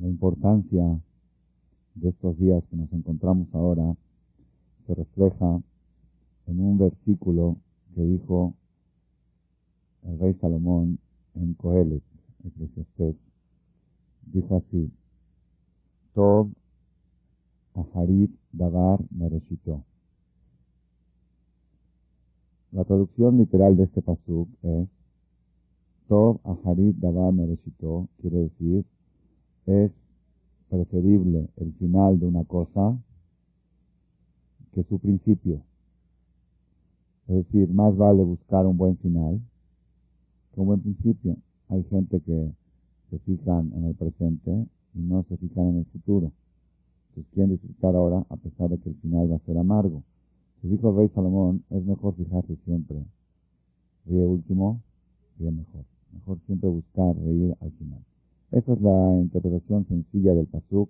La importancia de estos días que nos encontramos ahora se refleja en un versículo que dijo el rey Salomón en Coelet, Eclesiastés. Dijo así, Tov Aharit Davar Mereshito. La traducción literal de este pasuk es Tov Aharit Davar Mereshito, quiere decir, es preferible el final de una cosa que su principio. Es decir, más vale buscar un buen final que un buen principio. Hay gente que se fijan en el presente y no se fijan en el futuro. Entonces quieren disfrutar ahora a pesar de que el final va a ser amargo. Se dijo el rey Salomón, es mejor fijarse siempre. Ríe último, ríe mejor. Mejor siempre buscar reír al final. Esa es la interpretación sencilla del pasuk.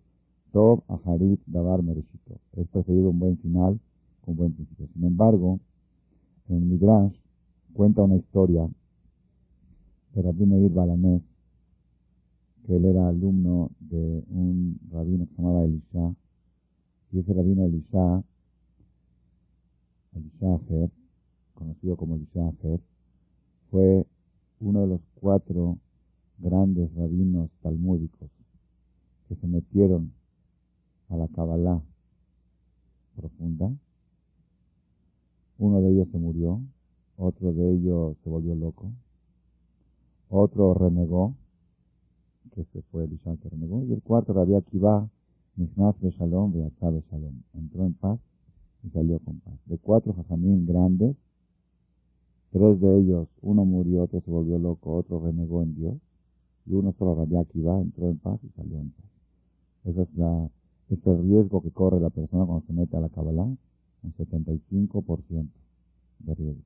Tov Aharit Davar Mereshito. Es preferido un buen final con buen principio. Sin embargo, en Midrash cuenta una historia de Rabbi Meir Balanés, que él era alumno de un rabino que se llamaba Elisha, y ese rabino Elisha, Elisha Aher, conocido como Elisha Aher, fue uno de los cuatro grandes rabinos talmúdicos que se metieron a la Kabbalah profunda. Uno de ellos se murió, otro de ellos se volvió loco, otro renegó, que se fue Elisha que renegó, y el cuarto, Rabbi Akiva, Nichnas de Shalom, de Shalom, entró en paz y salió con paz. De cuatro jajamín grandes, tres de ellos, uno murió, otro se volvió loco, otro renegó en Dios, y uno solo Rabbi Akiva entró en paz y salió en paz. Ese es, la, es el riesgo que corre la persona cuando se mete a la Kabbalah, un 75% de riesgo.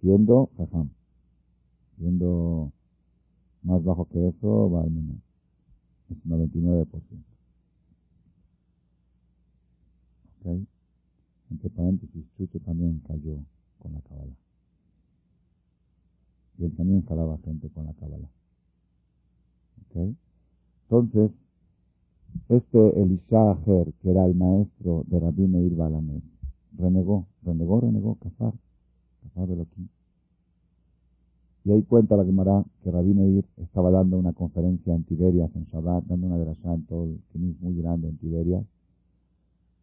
Siendo jajam. Siendo más bajo que eso, va al. Es 99%. ¿Ok? Entre paréntesis, Chucho también cayó con la Kabbalah. Y él también jalaba gente con la Kabbalah. Entonces, este Elisha Aher, que era el maestro de Rabbi Meir renegó, renegó, renegó, Kafar, Kafar Beloquín. Y ahí cuenta la Gemara que Rabbi Meir estaba dando una conferencia en Tiberias, en Shabbat, dando una drasha en todo el Kinis muy grande en Tiberias.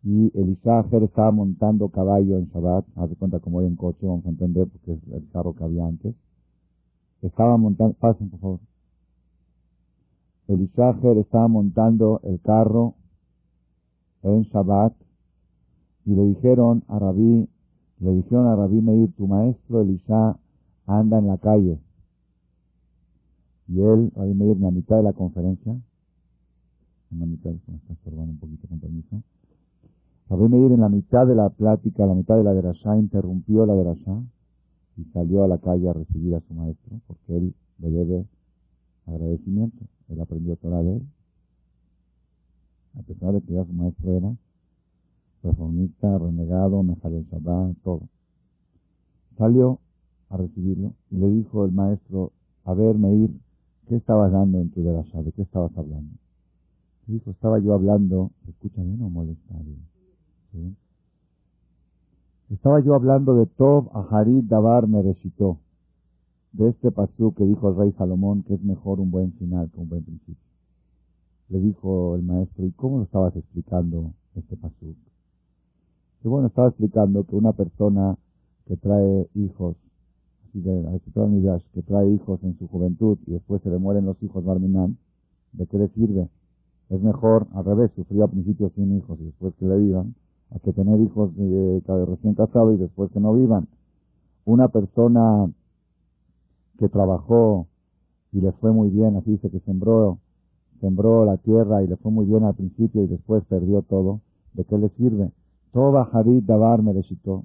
Y Elisha Aher estaba montando caballo en Shabbat, hace cuenta como hoy en coche, vamos a entender porque es el carro que había antes. Estaba montando, pasen por favor. Elisha estaba montando el carro en Shabbat y le dijeron a Rabí, le dijeron a Rabí Meir, tu maestro Elisha anda en la calle. Y él, Rabí Meir, en la mitad de la conferencia, en la mitad, me está estorbando un poquito con permiso, Rabí Meir en la mitad de la plática, la mitad de la derashá, interrumpió la derashá y salió a la calle a recibir a su maestro, porque él le debe agradecimiento. Él aprendió toda de él. A pesar de que ya su maestro era reformista, renegado, mejor el Shabbat, todo. Salió a recibirlo y le dijo el maestro, a ver, Meir, ¿qué estabas dando en tu derasha? ¿De qué estabas hablando? Le dijo, estaba yo hablando, ¿se escucha bien o? ¿Sí? Estaba yo hablando de Tov Aharit Davar me recitó de este pasú que dijo el rey Salomón que es mejor un buen final que un buen principio. Le dijo el maestro, ¿y cómo lo estabas explicando este pasú? Que bueno, estaba explicando que una persona que trae hijos, que trae hijos en su juventud y después se le mueren los hijos Barminan, ¿de qué le sirve? Es mejor, al revés, sufrir al principio sin hijos y después que le vivan, a que tener hijos de, recién casados y después que no vivan. Una persona que trabajó y le fue muy bien, así dice que sembró, sembró la tierra y le fue muy bien al principio y después perdió todo, ¿de qué le sirve? Toda Hadid Dabar Mereshito.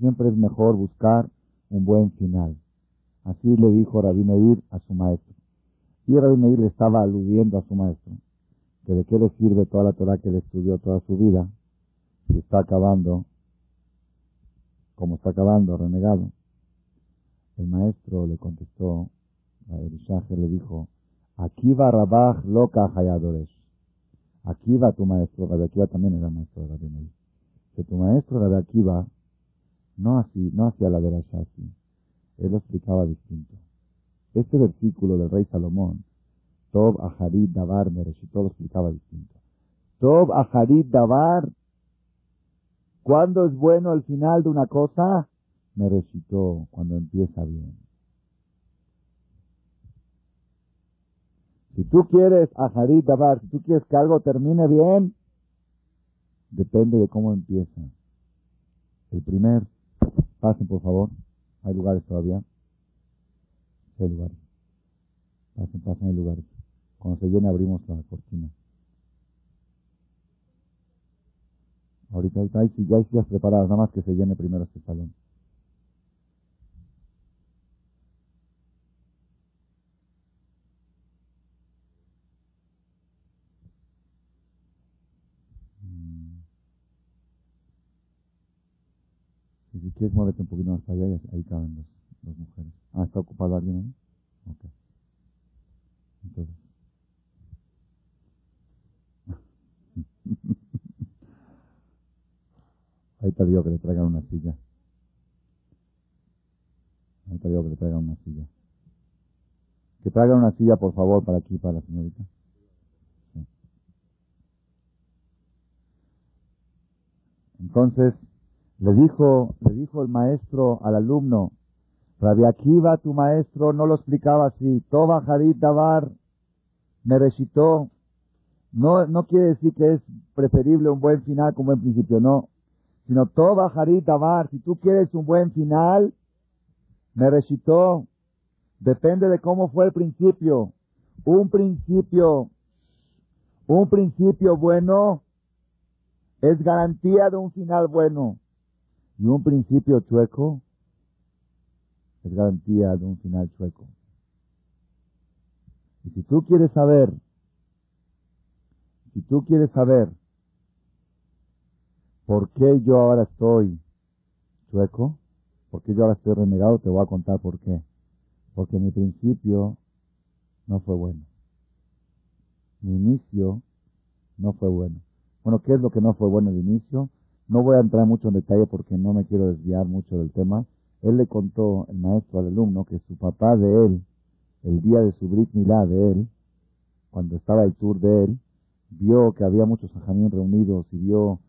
Siempre es mejor buscar un buen final. Así le dijo Rabbi Meir a su maestro. Y Rabbi Meir le estaba aludiendo a su maestro, que de qué le sirve toda la Torah que le estudió toda su vida, si está acabando, como está acabando, renegado. El maestro le contestó, el Shaher le dijo, Aquí va Rabaj loca Hayadores. Aquí va tu maestro, Rabbi Akiva también era maestro de Rabbi Meir. Que tu maestro Rabbi Akiva no así, no hacía la de así. Él lo explicaba distinto. Este versículo del rey Salomón, Tob Aharid Davar Mereshito, lo explicaba distinto. Tob Aharid Davar, ¿cuándo es bueno el final de una cosa? Mereshito, cuando empieza bien. Si tú quieres Aharid Davar, si tú quieres que algo termine bien, depende de cómo empieza. El primer, pasen por favor, hay lugares todavía. Hay lugares. Pasen, pasen, hay lugares. Cuando se llene abrimos la cortina. Ahorita, ahorita hay sillas preparadas, nada más que se llene primero este salón. Mm. si quieres, muévete un poquito más allá y ahí caben dos, dos mujeres. Ah, ¿está ocupado alguien ahí? Ok. Entonces. Ahí te digo que le traigan una silla. Ahí te digo que le traigan una silla. Que traigan una silla, por favor, para aquí, para la señorita. Entonces, le dijo, le dijo el maestro al alumno, Rabbi Akiva, tu maestro, no lo explicaba así. Toba Harit Davar me recitó. No, no quiere decir que es preferible un buen final como un buen principio, no sino Toba Harit Davar. Si tú quieres un buen final, me recitó. Depende de cómo fue el principio. Un principio, un principio bueno es garantía de un final bueno. Y un principio chueco es garantía de un final chueco. Y si tú quieres saber, si tú quieres saber ¿Por qué yo ahora estoy chueco? ¿Por qué yo ahora estoy renegado? Te voy a contar por qué. Porque mi principio no fue bueno. Mi inicio no fue bueno. Bueno, ¿qué es lo que no fue bueno de inicio? No voy a entrar mucho en detalle porque no me quiero desviar mucho del tema. Él le contó, el maestro al alumno, que su papá de él, el día de su Brit Milá de él, cuando estaba el tour de él, vio que había muchos ajamín reunidos y vio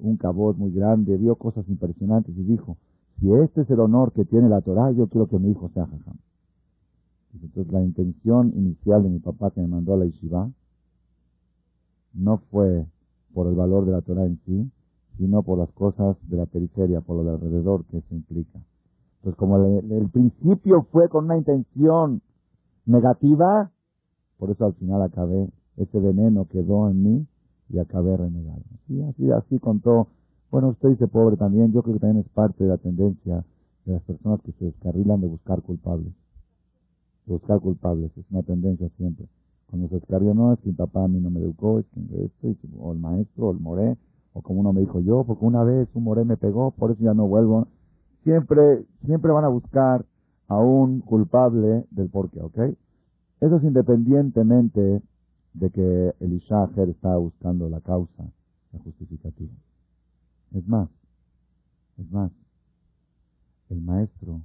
un cabot muy grande, vio cosas impresionantes y dijo, si este es el honor que tiene la Torah, yo quiero que mi hijo sea jajam. Entonces la intención inicial de mi papá que me mandó a la yeshiva no fue por el valor de la Torah en sí, sino por las cosas de la periferia, por lo de alrededor que se implica. Entonces como el principio fue con una intención negativa, por eso al final acabé, ese veneno quedó en mí y acabé renegado. Y así, así contó. Bueno, usted dice pobre también. Yo creo que también es parte de la tendencia de las personas que se descarrilan de buscar culpables. De buscar culpables. Es una tendencia siempre. Cuando se descarga, no, es que papá a mí no me educó, es que esto, o el maestro, o el moré, o como uno me dijo yo, porque una vez un moré me pegó, por eso ya no vuelvo. Siempre, siempre van a buscar a un culpable del porqué, ¿ok? Eso es independientemente de que Elisha Ajer estaba buscando la causa, la justificativa. Es más, es más, el maestro,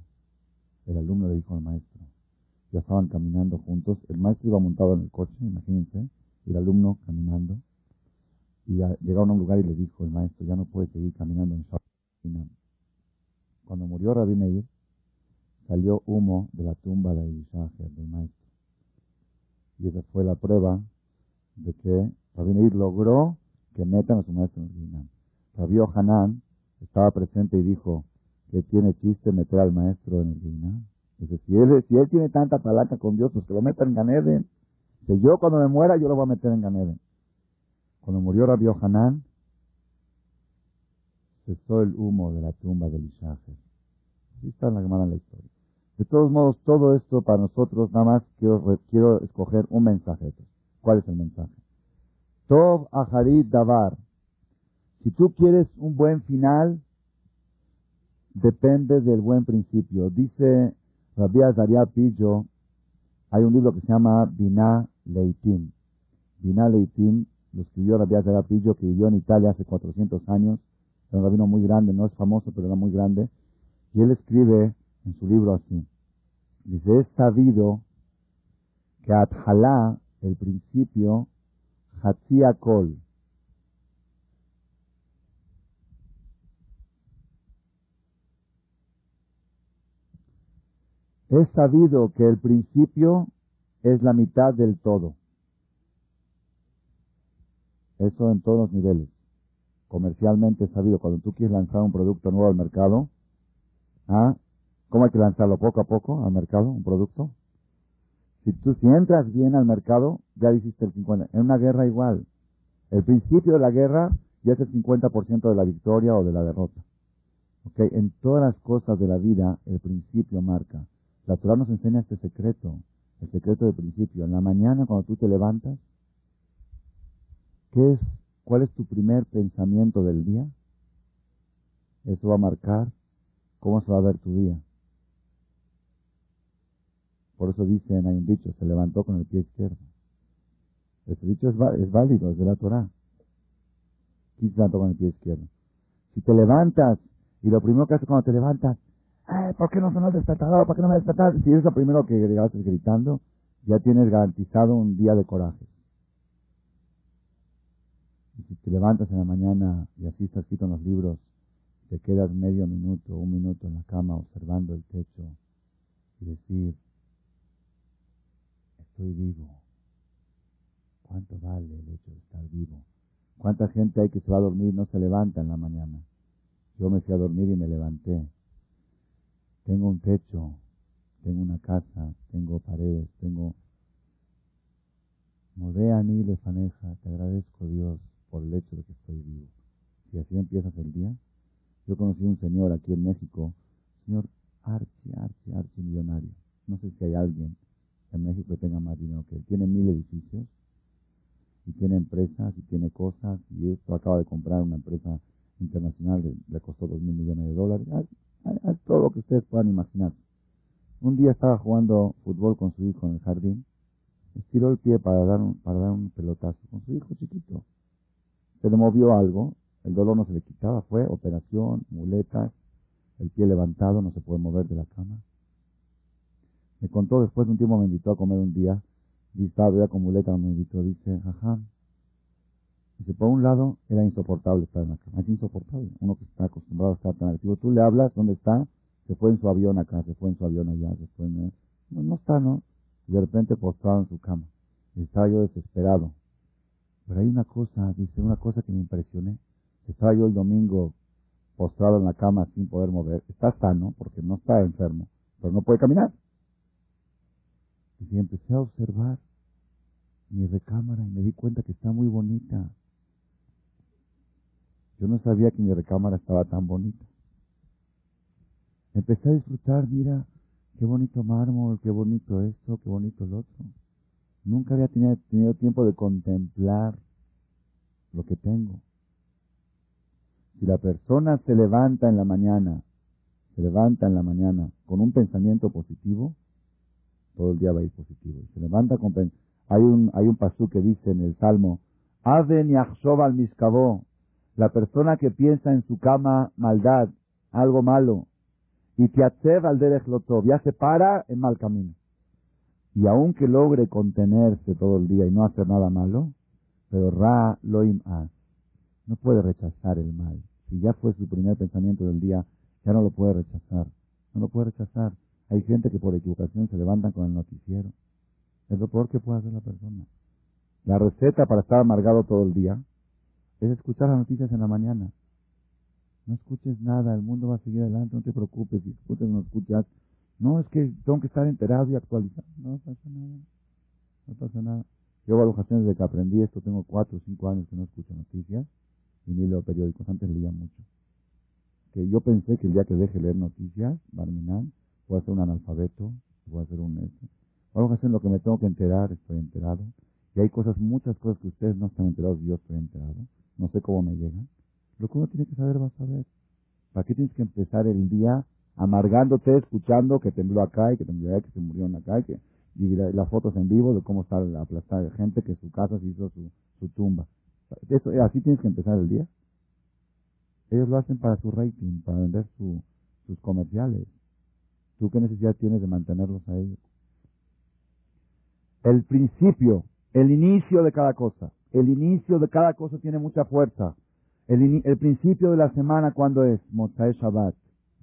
el alumno le dijo al maestro, ya estaban caminando juntos, el maestro iba montado en el coche, imagínense, y el alumno caminando, y llegaron a un lugar y le dijo el maestro, ya no puede seguir caminando en Shabbat. Cuando murió Rabbi Meir, salió humo de la tumba de Elisha del maestro. Y esa fue la prueba de que Rabbi Meir logró que metan a su maestro en el Ginam. Rabbi Hanan estaba presente y dijo que tiene chiste meter al maestro en el Ginam. Dice, si él, si él tiene tanta palanca con Dios, pues que lo meta en Ganeden. Que yo cuando me muera, yo lo voy a meter en Ganeden. Cuando murió Rabbi Hanan, cesó el humo de la tumba de Ishajer. Así está en la en la historia. De todos modos, todo esto para nosotros, nada más quiero, quiero escoger un mensaje. ¿Cuál es el mensaje? Tov Aharit Davar. Si tú quieres un buen final, depende del buen principio. Dice Rabbi Azaria Pillo Hay un libro que se llama Binah Leitim. Binah Leitim lo escribió Rabbi Pillo, que vivió en Italia hace 400 años. Era un rabino muy grande, no es famoso, pero era muy grande. Y él escribe en su libro así. Dice, es sabido que Atjalá, el principio, Hatzia Kol, Es sabido que el principio es la mitad del todo. Eso en todos los niveles. Comercialmente sabido. Cuando tú quieres lanzar un producto nuevo al mercado, ¿ah? ¿cómo hay que lanzarlo poco a poco al mercado, un producto? Si tú si entras bien al mercado, ya hiciste el 50%. En una guerra igual. El principio de la guerra ya es el 50% de la victoria o de la derrota. ¿Okay? En todas las cosas de la vida, el principio marca. La Torah nos enseña este secreto, el secreto del principio. En la mañana, cuando tú te levantas, ¿qué es, ¿cuál es tu primer pensamiento del día? Eso va a marcar cómo se va a ver tu día. Por eso dicen, hay un dicho, se levantó con el pie izquierdo. Este dicho es, es válido, es de la Torah. ¿Quién se levantó con el pie izquierdo? Si te levantas y lo primero que haces cuando te levantas, ¿por qué no sonó el despertador? ¿Por qué no me despertaste? Si es lo primero que llegas gritando, ya tienes garantizado un día de coraje. Y si te levantas en la mañana y así está escrito en los libros, te quedas medio minuto, un minuto en la cama observando el techo y decir, estoy vivo. ¿Cuánto vale el hecho de estar vivo? ¿Cuánta gente hay que se va a dormir y no se levanta en la mañana? Yo me fui a dormir y me levanté. Tengo un techo, tengo una casa, tengo paredes, tengo... Modeani lefaneja, te agradezco Dios por el hecho de que estoy vivo. Si así empiezas el día, yo conocí a un señor aquí en México, señor archi, archi, archi millonario. No sé si hay alguien en México que tenga más dinero que él. Tiene mil edificios y tiene empresas y tiene cosas y esto acaba de comprar una empresa internacional, le, costó dos mil millones de dólares todo lo que ustedes puedan imaginar. Un día estaba jugando fútbol con su hijo en el jardín, estiró el pie para dar un, para dar un pelotazo con su hijo chiquito. Se le movió algo, el dolor no se le quitaba, fue operación, muletas, el pie levantado, no se puede mover de la cama. Me contó después de un tiempo, me invitó a comer un día, estaba ya con muleta, me invitó, dice, ajá, Dice, por un lado, era insoportable estar en la cama. Es insoportable. Uno que está acostumbrado a estar tan activo. Tú le hablas, ¿dónde está? Se fue en su avión acá, se fue en su avión allá, se fue en... No, está, ¿no? Y de repente postrado en su cama. Estaba yo desesperado. Pero hay una cosa, dice, una cosa que me impresioné. Estaba yo el domingo postrado en la cama sin poder mover. Está sano, porque no está enfermo, pero no puede caminar. Y empecé a observar mi recámara y me di cuenta que está muy bonita. Yo no sabía que mi recámara estaba tan bonita. Empecé a disfrutar, mira, qué bonito mármol, qué bonito esto, qué bonito el otro. Nunca había tenido, tiempo de contemplar lo que tengo. Si la persona se levanta en la mañana, se levanta en la mañana con un pensamiento positivo, todo el día va a ir positivo. Y se levanta con hay un hay un pasú que dice en el Salmo, Aven yachshov al miskabó, la persona que piensa en su cama maldad, algo malo, y tiatzev al derech ya se para en mal camino. Y aunque logre contenerse todo el día y no hacer nada malo, pero ra loim as, no puede rechazar el mal. Si ya fue su primer pensamiento del día, ya no lo puede rechazar. No lo puede rechazar. Hay gente que por equivocación se levantan con el noticiero. Es lo peor que puede hacer la persona. La receta para estar amargado todo el día es escuchar las noticias en la mañana. No escuches nada, el mundo va a seguir adelante, no te preocupes, si escuchas no escuchas. No, es que tengo que estar enterado y actualizado. No pasa nada, no pasa nada. Yo, Barujación, desde que aprendí esto, tengo cuatro o cinco años que no escucho noticias y ni leo periódicos. Antes leía mucho. Que yo pensé que el día que deje leer noticias, Barminan, voy a ser un analfabeto, voy a ser un... Este. Barujación, lo que me tengo que enterar, estoy enterado. Y hay cosas, muchas cosas que ustedes no están enterados y yo estoy enterado no sé cómo me llegan. Lo que uno tiene que saber, va a saber. ¿Para qué tienes que empezar el día amargándote, escuchando que tembló acá y que tembló allá, que se murieron acá y que y las fotos en vivo de cómo está la aplastada de gente que su casa se hizo su, su tumba. Eso, así tienes que empezar el día. Ellos lo hacen para su rating, para vender su, sus comerciales. ¿Tú qué necesidad tienes de mantenerlos a ellos? El principio, el inicio de cada cosa. El inicio de cada cosa tiene mucha fuerza. El, el principio de la semana, ¿cuándo es? Motzai Shabbat.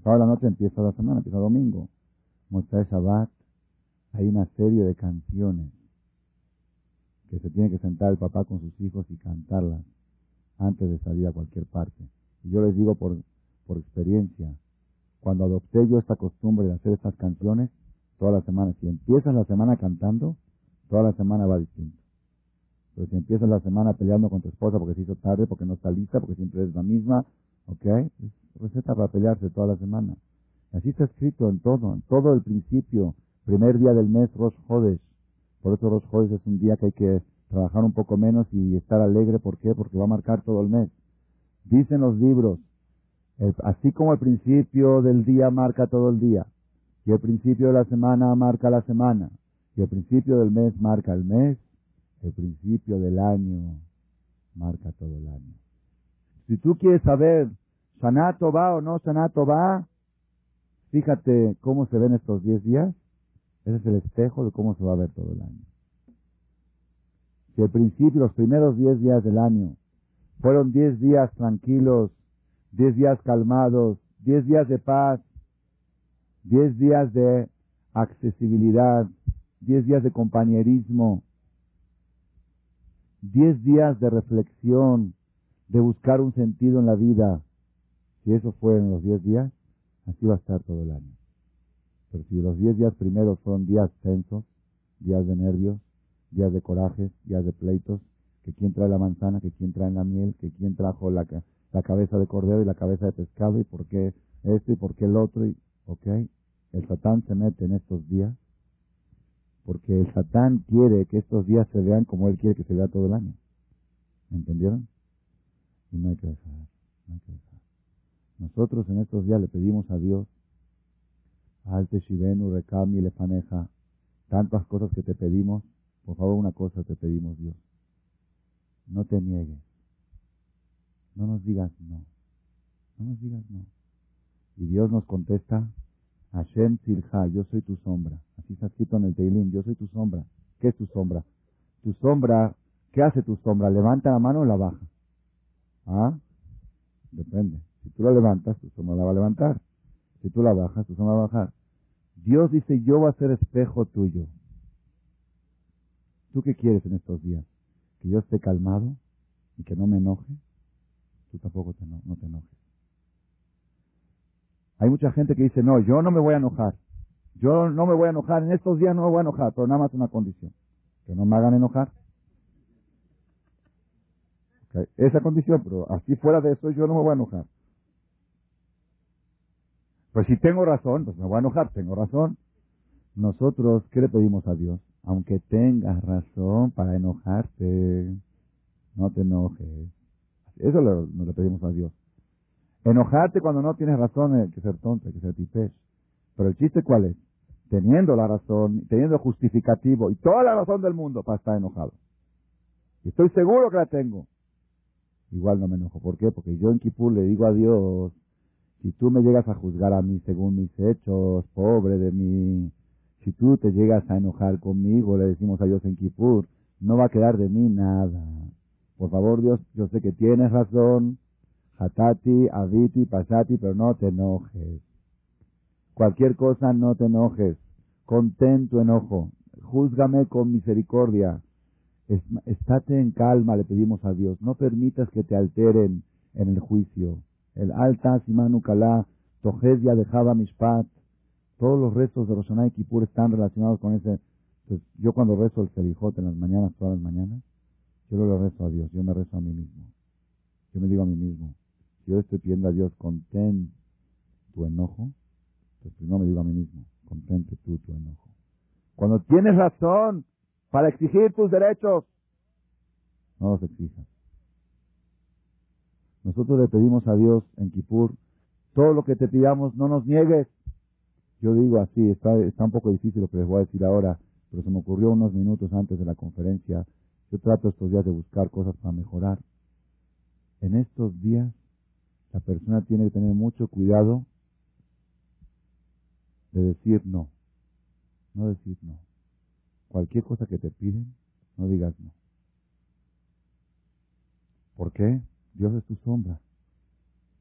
Toda la noche empieza la semana, empieza domingo. Motzai Shabbat. Hay una serie de canciones que se tiene que sentar el papá con sus hijos y cantarlas antes de salir a cualquier parte. Y yo les digo por, por experiencia, cuando adopté yo esta costumbre de hacer estas canciones, toda la semana, si empiezas la semana cantando, toda la semana va distinto. Pero si empiezas la semana peleando con tu esposa porque se hizo tarde, porque no está lista, porque siempre es la misma, ¿ok? Es receta para pelearse toda la semana. Así está escrito en todo, en todo el principio, primer día del mes, Rosh Hodesh. Por eso Rosh Hodesh es un día que hay que trabajar un poco menos y estar alegre. ¿Por qué? Porque va a marcar todo el mes. Dicen los libros, así como el principio del día marca todo el día, y el principio de la semana marca la semana, y el principio del mes marca el mes, el principio del año marca todo el año. Si tú quieres saber, ¿Sanato va o no Sanato va? Fíjate cómo se ven estos 10 días. Ese es el espejo de cómo se va a ver todo el año. Si el principio, los primeros 10 días del año, fueron 10 días tranquilos, 10 días calmados, 10 días de paz, 10 días de accesibilidad, 10 días de compañerismo, 10 días de reflexión, de buscar un sentido en la vida. Si eso fue en los 10 días, así va a estar todo el año. Pero si los 10 días primeros fueron días tensos, días de nervios, días de corajes, días de pleitos, que quién trae la manzana, que quién trae la miel, que quién trajo la, la cabeza de cordero y la cabeza de pescado y por qué esto y por qué el otro. Y, ¿Ok? El Satán se mete en estos días porque el Satán quiere que estos días se vean como él quiere que se vea todo el año. ¿Me entendieron? Y no hay que dejar, no hay que dejar. Nosotros en estos días le pedimos a Dios, Alte Shivenu, Rekami, Lefaneja, tantas cosas que te pedimos, por favor una cosa te pedimos Dios, no te niegues, no nos digas no. No nos digas no. Y Dios nos contesta, Hashem Silha, yo soy tu sombra. Así está escrito en el Teilim, yo soy tu sombra. ¿Qué es tu sombra? Tu sombra, ¿qué hace tu sombra? ¿Levanta la mano o la baja? ¿Ah? Depende. Si tú la levantas, tu sombra la va a levantar. Si tú la bajas, tu sombra va a bajar. Dios dice, yo voy a ser espejo tuyo. ¿Tú qué quieres en estos días? ¿Que yo esté calmado y que no me enoje? tú tampoco te, no, te enojes. Hay mucha gente que dice, no, yo no me voy a enojar. Yo no me voy a enojar, en estos días no me voy a enojar, pero nada más una condición, que no me hagan enojar. Esa condición, pero así fuera de eso yo no me voy a enojar. Pues si tengo razón, pues me voy a enojar, tengo razón. Nosotros, ¿qué le pedimos a Dios? Aunque tengas razón para enojarte, no te enojes. Eso le, le pedimos a Dios. Enojarte cuando no tienes razón hay que ser tonto, hay que ser tipés. Pero el chiste cuál es? Teniendo la razón, teniendo justificativo y toda la razón del mundo para estar enojado. Y estoy seguro que la tengo. Igual no me enojo. ¿Por qué? Porque yo en Kipur le digo a Dios, si tú me llegas a juzgar a mí según mis hechos, pobre de mí, si tú te llegas a enojar conmigo, le decimos a Dios en Kipur, no va a quedar de mí nada. Por favor, Dios, yo sé que tienes razón. Hatati, Aviti, Pasati, pero no te enojes. Cualquier cosa no te enojes. Contén tu enojo. Júzgame con misericordia. Estate en calma, le pedimos a Dios. No permitas que te alteren en el juicio. El alta, Simanu Kalá, Tojesia de Java Mishpat. Todos los restos de Roshanay y Kippur están relacionados con ese. Pues, yo cuando rezo el Selijot en las mañanas, todas las mañanas, yo no le rezo a Dios, yo me rezo a mí mismo. Yo me digo a mí mismo, si yo estoy pidiendo a Dios, contén tu enojo, pues primero me digo a mí mismo, contente tú tu enojo. Cuando tienes razón para exigir tus derechos, no los exijas. Nosotros le pedimos a Dios en Kippur, todo lo que te pidamos no nos niegues. Yo digo así, está, está un poco difícil lo que les voy a decir ahora, pero se me ocurrió unos minutos antes de la conferencia. Yo trato estos días de buscar cosas para mejorar. En estos días, la persona tiene que tener mucho cuidado de decir no. No decir no. Cualquier cosa que te piden, no digas no. ¿Por qué? Dios es tu sombra.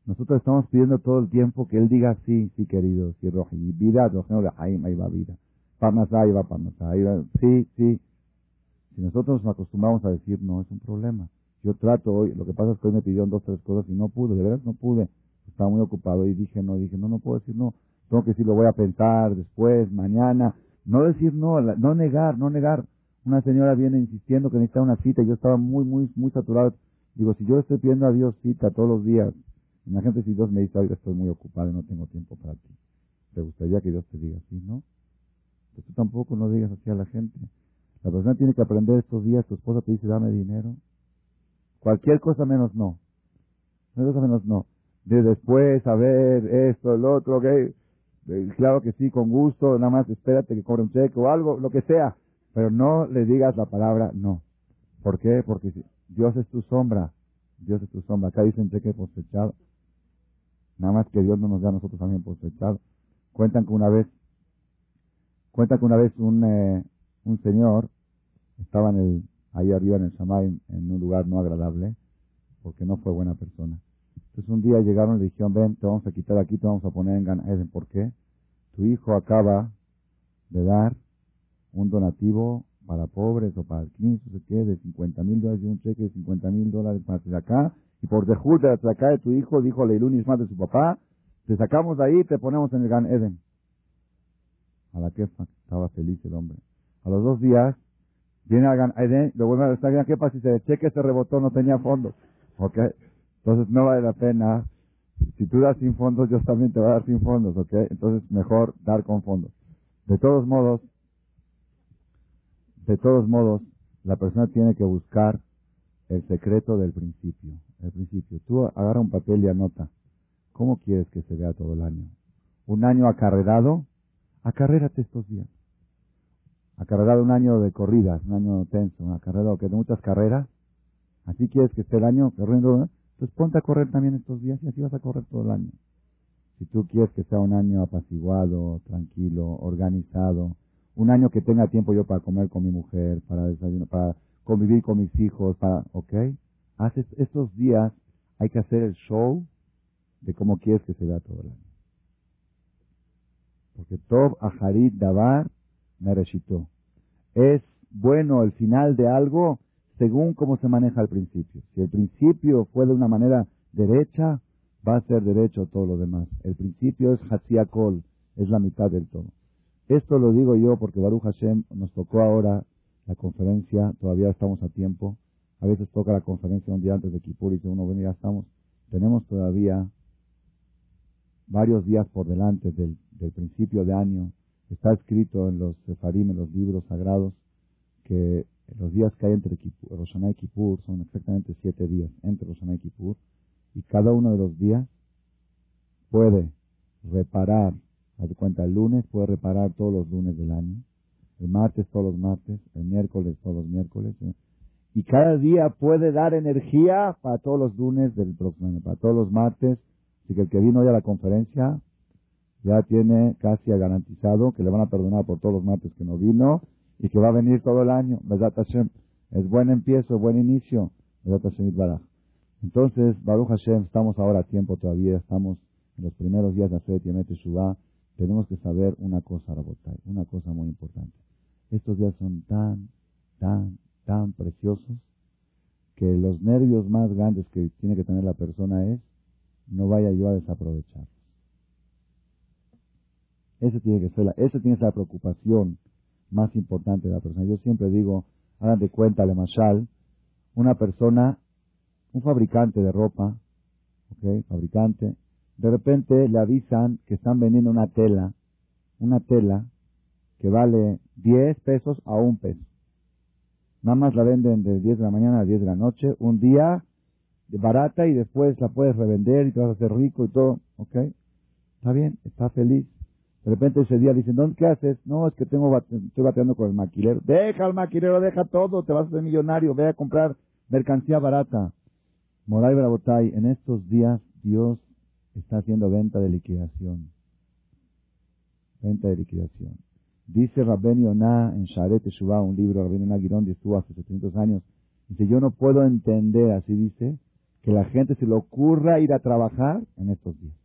Nosotros estamos pidiendo todo el tiempo que Él diga sí, sí, querido, sí, Roji. Vida, Roji, ahí va vida. Parnasá, ahí va Parnasá. Ahí va, sí, sí. Si nosotros nos acostumbramos a decir no, es un problema. Yo trato hoy, lo que pasa es que hoy me pidieron dos, tres cosas y no pude, de verdad no pude. Estaba muy ocupado y dije no, dije no, no puedo decir no. Tengo que decir, lo voy a pensar después, mañana. No decir no, no negar, no negar. Una señora viene insistiendo que necesita una cita y yo estaba muy, muy, muy saturado. Digo, si yo estoy pidiendo a Dios cita todos los días, imagínate si Dios me dice, estoy muy ocupado y no tengo tiempo para ti. ¿Te gustaría que Dios te diga así, no? Pues tú tampoco no digas así a la gente. La persona tiene que aprender estos días, tu esposa te dice, dame dinero. Cualquier cosa menos no. Cualquier cosa menos no. De después, a ver, esto, el otro, ok. Claro que sí, con gusto, nada más espérate que cobre un cheque o algo, lo que sea. Pero no le digas la palabra no. ¿Por qué? Porque Dios es tu sombra. Dios es tu sombra. Acá dicen cheque cosechado. Nada más que Dios no nos da a nosotros también cosechado. Cuentan que una vez, cuentan que una vez un, eh, un señor estaba en el, ahí arriba en el Shamay, en un lugar no agradable, porque no fue buena persona. Entonces un día llegaron y le dijeron, ven, te vamos a quitar aquí, te vamos a poner en Gan Eden. ¿Por qué? Tu hijo acaba de dar un donativo para pobres o para el CNIS, o qué, de 50 mil dólares y un cheque de 50 mil dólares para acá, y por dejud de acá de tu hijo, dijo Leilun más de su papá, te sacamos de ahí y te ponemos en el Gan Eden. A la quefa, estaba feliz el hombre. A los dos días, viene a Gan Eden, lo vuelve a estar, ¿qué pasa? Si el cheque se rebotó, no tenía fondos. ¿Ok? Entonces no vale la pena. Si tú das sin fondos, yo también te voy a dar sin fondos, ¿ok? Entonces mejor dar con fondos. De todos modos, de todos modos, la persona tiene que buscar el secreto del principio. El principio. Tú agarra un papel y anota. ¿Cómo quieres que se vea todo el año? ¿Un año acarrerado? Acarrérate estos días. Acarrerado un año de corridas, un año tenso, un acarrerado que de muchas carreras. Así quieres que esté el año corriendo. Pues ponte a correr también estos días y así vas a correr todo el año. Si tú quieres que sea un año apaciguado, tranquilo, organizado, un año que tenga tiempo yo para comer con mi mujer, para desayunar, para convivir con mis hijos, para, ¿ok? Haces estos días, hay que hacer el show de cómo quieres que se vea todo el año. Porque Tov Aharit Davar me recitó. Es bueno el final de algo según cómo se maneja al principio. Si el principio fue de una manera derecha, va a ser derecho todo lo demás. El principio es Hatziakol, es la mitad del todo. Esto lo digo yo porque Baruch Hashem nos tocó ahora la conferencia, todavía estamos a tiempo. A veces toca la conferencia un día antes de Kippur y que uno ven ya estamos. Tenemos todavía varios días por delante del, del principio de año. Está escrito en los Sefarim, en los libros sagrados, que los días que hay entre Kippur, y Kippur son exactamente siete días entre Roshaná y Kippur, y cada uno de los días puede reparar, haz cuenta, el lunes puede reparar todos los lunes del año, el martes todos los martes, el miércoles todos los miércoles, ¿eh? y cada día puede dar energía para todos los lunes del próximo año, para todos los martes, así que el que vino hoy a la conferencia ya tiene casi garantizado que le van a perdonar por todos los martes que no vino, y que va a venir todo el año. Es buen empiezo, buen inicio. Entonces, Baruch Hashem, estamos ahora a tiempo todavía, estamos en los primeros días de hacer Yemet Shuvah. Tenemos que saber una cosa, Rabotai, una cosa muy importante. Estos días son tan, tan, tan preciosos que los nervios más grandes que tiene que tener la persona es no vaya yo a desaprovechar. Ese tiene que ser la, ese tiene que ser la preocupación más importante de la persona. Yo siempre digo, hagan de cuenta, le mashal, una persona, un fabricante de ropa, ¿ok? Fabricante, de repente le avisan que están vendiendo una tela, una tela que vale 10 pesos a un peso. Nada más la venden de 10 de la mañana a 10 de la noche, un día barata y después la puedes revender y te vas a hacer rico y todo, ¿ok? Está bien, está feliz. De repente ese día dicen, ¿dónde qué haces? No, es que tengo estoy bateando con el maquilero. Deja al maquilero, deja todo, te vas a hacer millonario, ve a comprar mercancía barata. Moray Brabotay, en estos días Dios está haciendo venta de liquidación. Venta de liquidación. Dice Rabben Yonah en Sharet Teshuvah, un libro, Rabben Yonah Girondi estuvo hace 700 años. Dice, yo no puedo entender, así dice, que la gente se le ocurra ir a trabajar en estos días.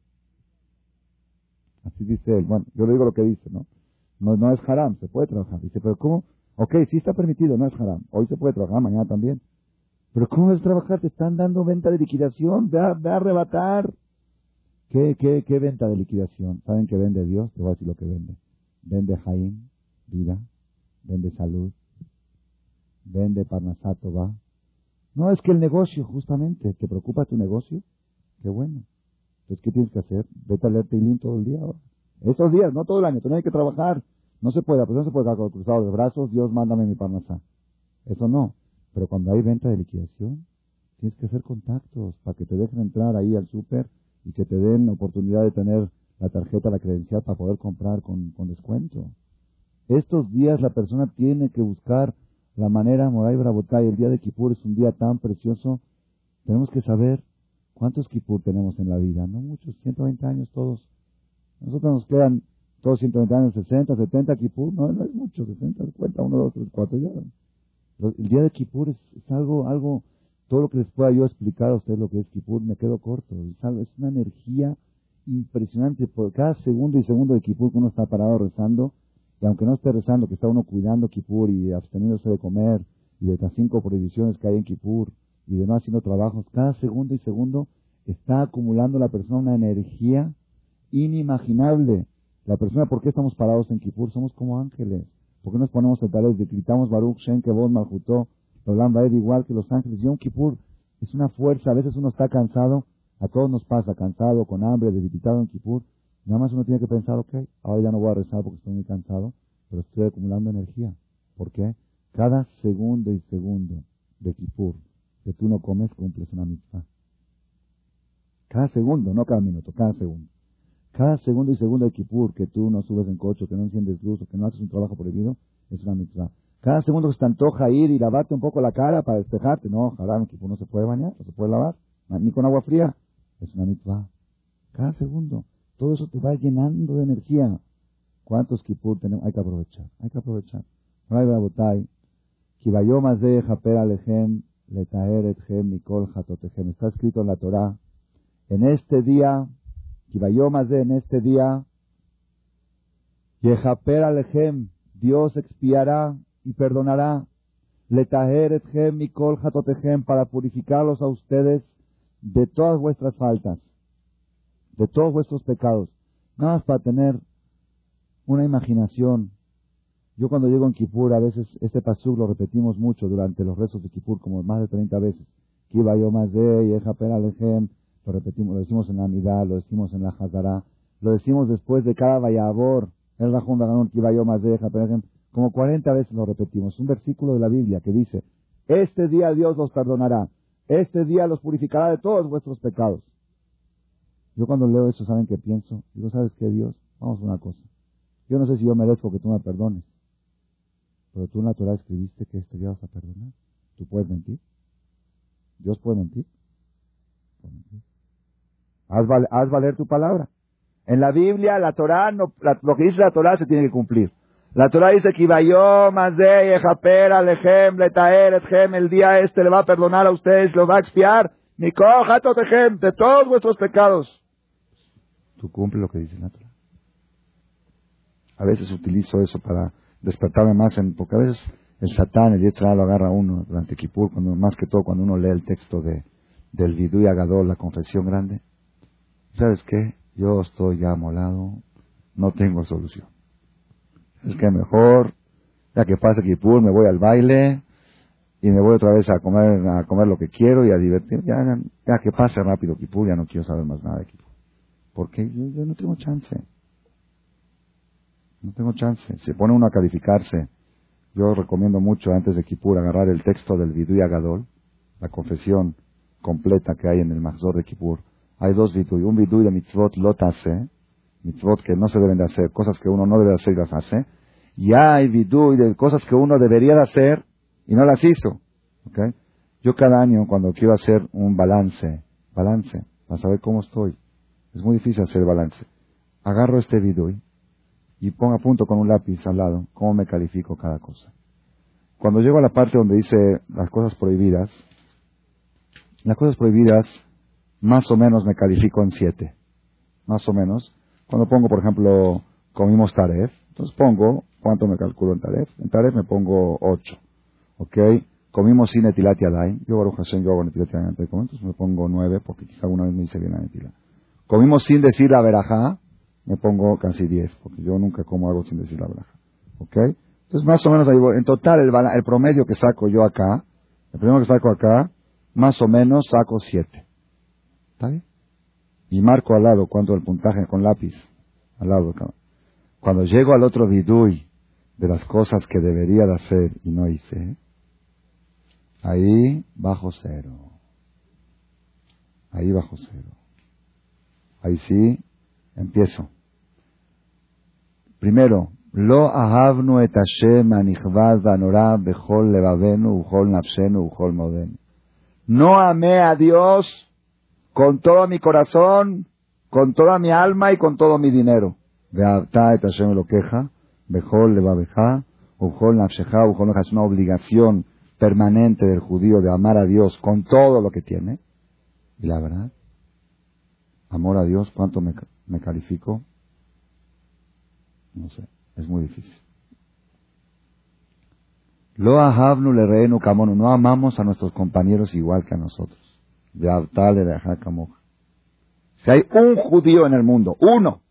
Así dice él. Bueno, yo le digo lo que dice, ¿no? No, no es haram, se puede trabajar. Dice, pero ¿cómo? Ok, sí está permitido, no es haram. Hoy se puede trabajar, mañana también. Pero ¿cómo es trabajar? Te están dando venta de liquidación, ve a, arrebatar. ¿Qué, qué, ¿Qué venta de liquidación? ¿Saben qué vende Dios? Te voy a decir lo que vende. Vende Jaim, vida, vende salud, vende Parnasato, va. No, es que el negocio, justamente, ¿te preocupa tu negocio? Qué bueno. Entonces, ¿qué tienes que hacer? Vete a leer Teilín todo el día. Estos días, no todo el año, hay que trabajar. No se puede, pues no se puede con cruzado de brazos, Dios mándame mi parnasá. Eso no. Pero cuando hay venta de liquidación, tienes que hacer contactos para que te dejen entrar ahí al súper y que te den oportunidad de tener la tarjeta, la credencial para poder comprar con, con descuento. Estos días la persona tiene que buscar la manera, Moray Brabotay, el día de Kipur es un día tan precioso, tenemos que saber cuántos Kipur tenemos en la vida, no muchos, 120 años todos. Nosotros nos quedan todos 120 años, 60, 70 Kipur, no, no es mucho, 60, 50, 1, 2, 3, 4, ya. el día de Kipur es, algo, algo, todo lo que les pueda yo explicar a ustedes lo que es Kipur, me quedo corto. Es, es una energía impresionante. Por cada segundo y segundo de Kipur que uno está parado rezando, y aunque no esté rezando, que está uno cuidando Kipur y absteniéndose de comer y de las cinco prohibiciones que hay en Kipur y de no haciendo trabajos, cada segundo y segundo está acumulando la persona una energía inimaginable. La persona, ¿por qué estamos parados en Kipur? Somos como ángeles. ¿Por qué nos ponemos tales de gritamos Baruch, Shen, Kevod, Malhutó, Roland Baed igual que los ángeles? Yom Kipur es una fuerza. A veces uno está cansado, a todos nos pasa, cansado, con hambre, debilitado en Kipur. Nada más uno tiene que pensar, ok, ahora ya no voy a rezar porque estoy muy cansado, pero estoy acumulando energía. ¿Por qué? Cada segundo y segundo de Kipur que tú no comes cumples una mitzvah. Cada segundo, no cada minuto, cada segundo. Cada segundo y segundo de Kipur que tú no subes en coche, que no enciendes luz que no haces un trabajo prohibido, es una mitzvah. Cada segundo que se te antoja ir y lavarte un poco la cara para despejarte, no, en Kipur no se puede bañar, no se puede lavar, ni con agua fría, es una mitzvah. Cada segundo. Todo eso te va llenando de energía. ¿Cuántos kipur tenemos? Hay que aprovechar, hay que aprovechar. Está escrito en la Torah. En este día, de en este día, Yehaper Alejem, Dios expiará y perdonará. Letaher etchem mikol hatotejem, para purificarlos a ustedes de todas vuestras faltas de todos vuestros pecados. Nada más para tener una imaginación. Yo cuando llego en Kippur, a veces este pasuk lo repetimos mucho durante los rezos de Kippur, como más de 30 veces. Kiba yo más de, lo repetimos, lo decimos en la Amidad, lo decimos en la Hazara, lo decimos después de cada vayabor, el Rajón Baganón, Kiba yo más de, como 40 veces lo repetimos. Un versículo de la Biblia que dice, este día Dios los perdonará, este día los purificará de todos vuestros pecados. Yo cuando leo eso, ¿saben qué pienso? Digo, ¿sabes qué, Dios? Vamos a una cosa. Yo no sé si yo merezco que tú me perdones, pero tú en la Torah escribiste que este día vas a perdonar. ¿Tú puedes mentir? ¿Dios puede mentir? Haz, valer tu palabra. En la Biblia, la Torah, no, lo que dice la Torah se tiene que cumplir. La Torah dice que el día este le va a perdonar a ustedes, lo va a expiar. de todos vuestros pecados tú cumples lo que dice la Torah. A veces utilizo eso para despertarme más, en, porque a veces el Satán, el Yetzirah lo agarra uno durante Kippur, cuando, más que todo cuando uno lee el texto de, del Vidú y Agadol, la confesión grande. ¿Sabes qué? Yo estoy ya molado, no tengo solución. Es que mejor, ya que pasa Kippur, me voy al baile y me voy otra vez a comer, a comer lo que quiero y a divertir. Ya, ya, que pase rápido Kippur, ya no quiero saber más nada de Kippur. Porque yo, yo no tengo chance. No tengo chance. Se pone uno a calificarse. Yo recomiendo mucho antes de Kippur agarrar el texto del Viduy Agadol, la confesión completa que hay en el Mahzor de Kippur. Hay dos Viduy. Un Viduy de Mitzvot Lotase mitzvot que no se deben de hacer, cosas que uno no debe hacer y las hace, y hay vidú de cosas que uno debería de hacer y no las hizo. ¿okay? Yo cada año cuando quiero hacer un balance, balance, para saber cómo estoy, es muy difícil hacer balance. Agarro este vidú y pongo a punto con un lápiz al lado cómo me califico cada cosa. Cuando llego a la parte donde dice las cosas prohibidas, las cosas prohibidas más o menos me califico en siete. Más o menos. Cuando pongo, por ejemplo, comimos taref, entonces pongo, ¿cuánto me calculo en taref? En taref me pongo ocho. ¿Ok? Comimos sin etilat yadayim. Yo, Baruch Hashem, yo hago etilat yadayim antes de entonces me pongo nueve, porque quizá alguna vez me dice bien la etilat. Comimos sin decir la verajá, me pongo casi diez, porque yo nunca como algo sin decir la verajá. ¿Ok? Entonces, más o menos ahí voy. En total, el, el promedio que saco yo acá, el primero que saco acá, más o menos saco siete. ¿Está bien? Y marco al lado cuánto el puntaje con lápiz. Al lado. Cuando llego al otro vidui de las cosas que debería de hacer y no hice, ahí bajo cero. Ahí bajo cero. Ahí sí, empiezo. Primero, lo ahavnu et Hashem anichvad vanorah bechol levavenu uchol nafshenu uchol modenu. No amé a Dios con todo mi corazón, con toda mi alma y con todo mi dinero. et Hashem lo queja, bechol levaveja, uchol nafsheja, uchol es una obligación permanente del judío de amar a Dios con todo lo que tiene. Y la verdad, amor a Dios, ¿cuánto me, me califico? No sé. Es muy difícil. Lo ahavnu le reenu kamonu. No amamos a nuestros compañeros igual que a nosotros. De Abtale de Si hay un judío en el mundo, uno,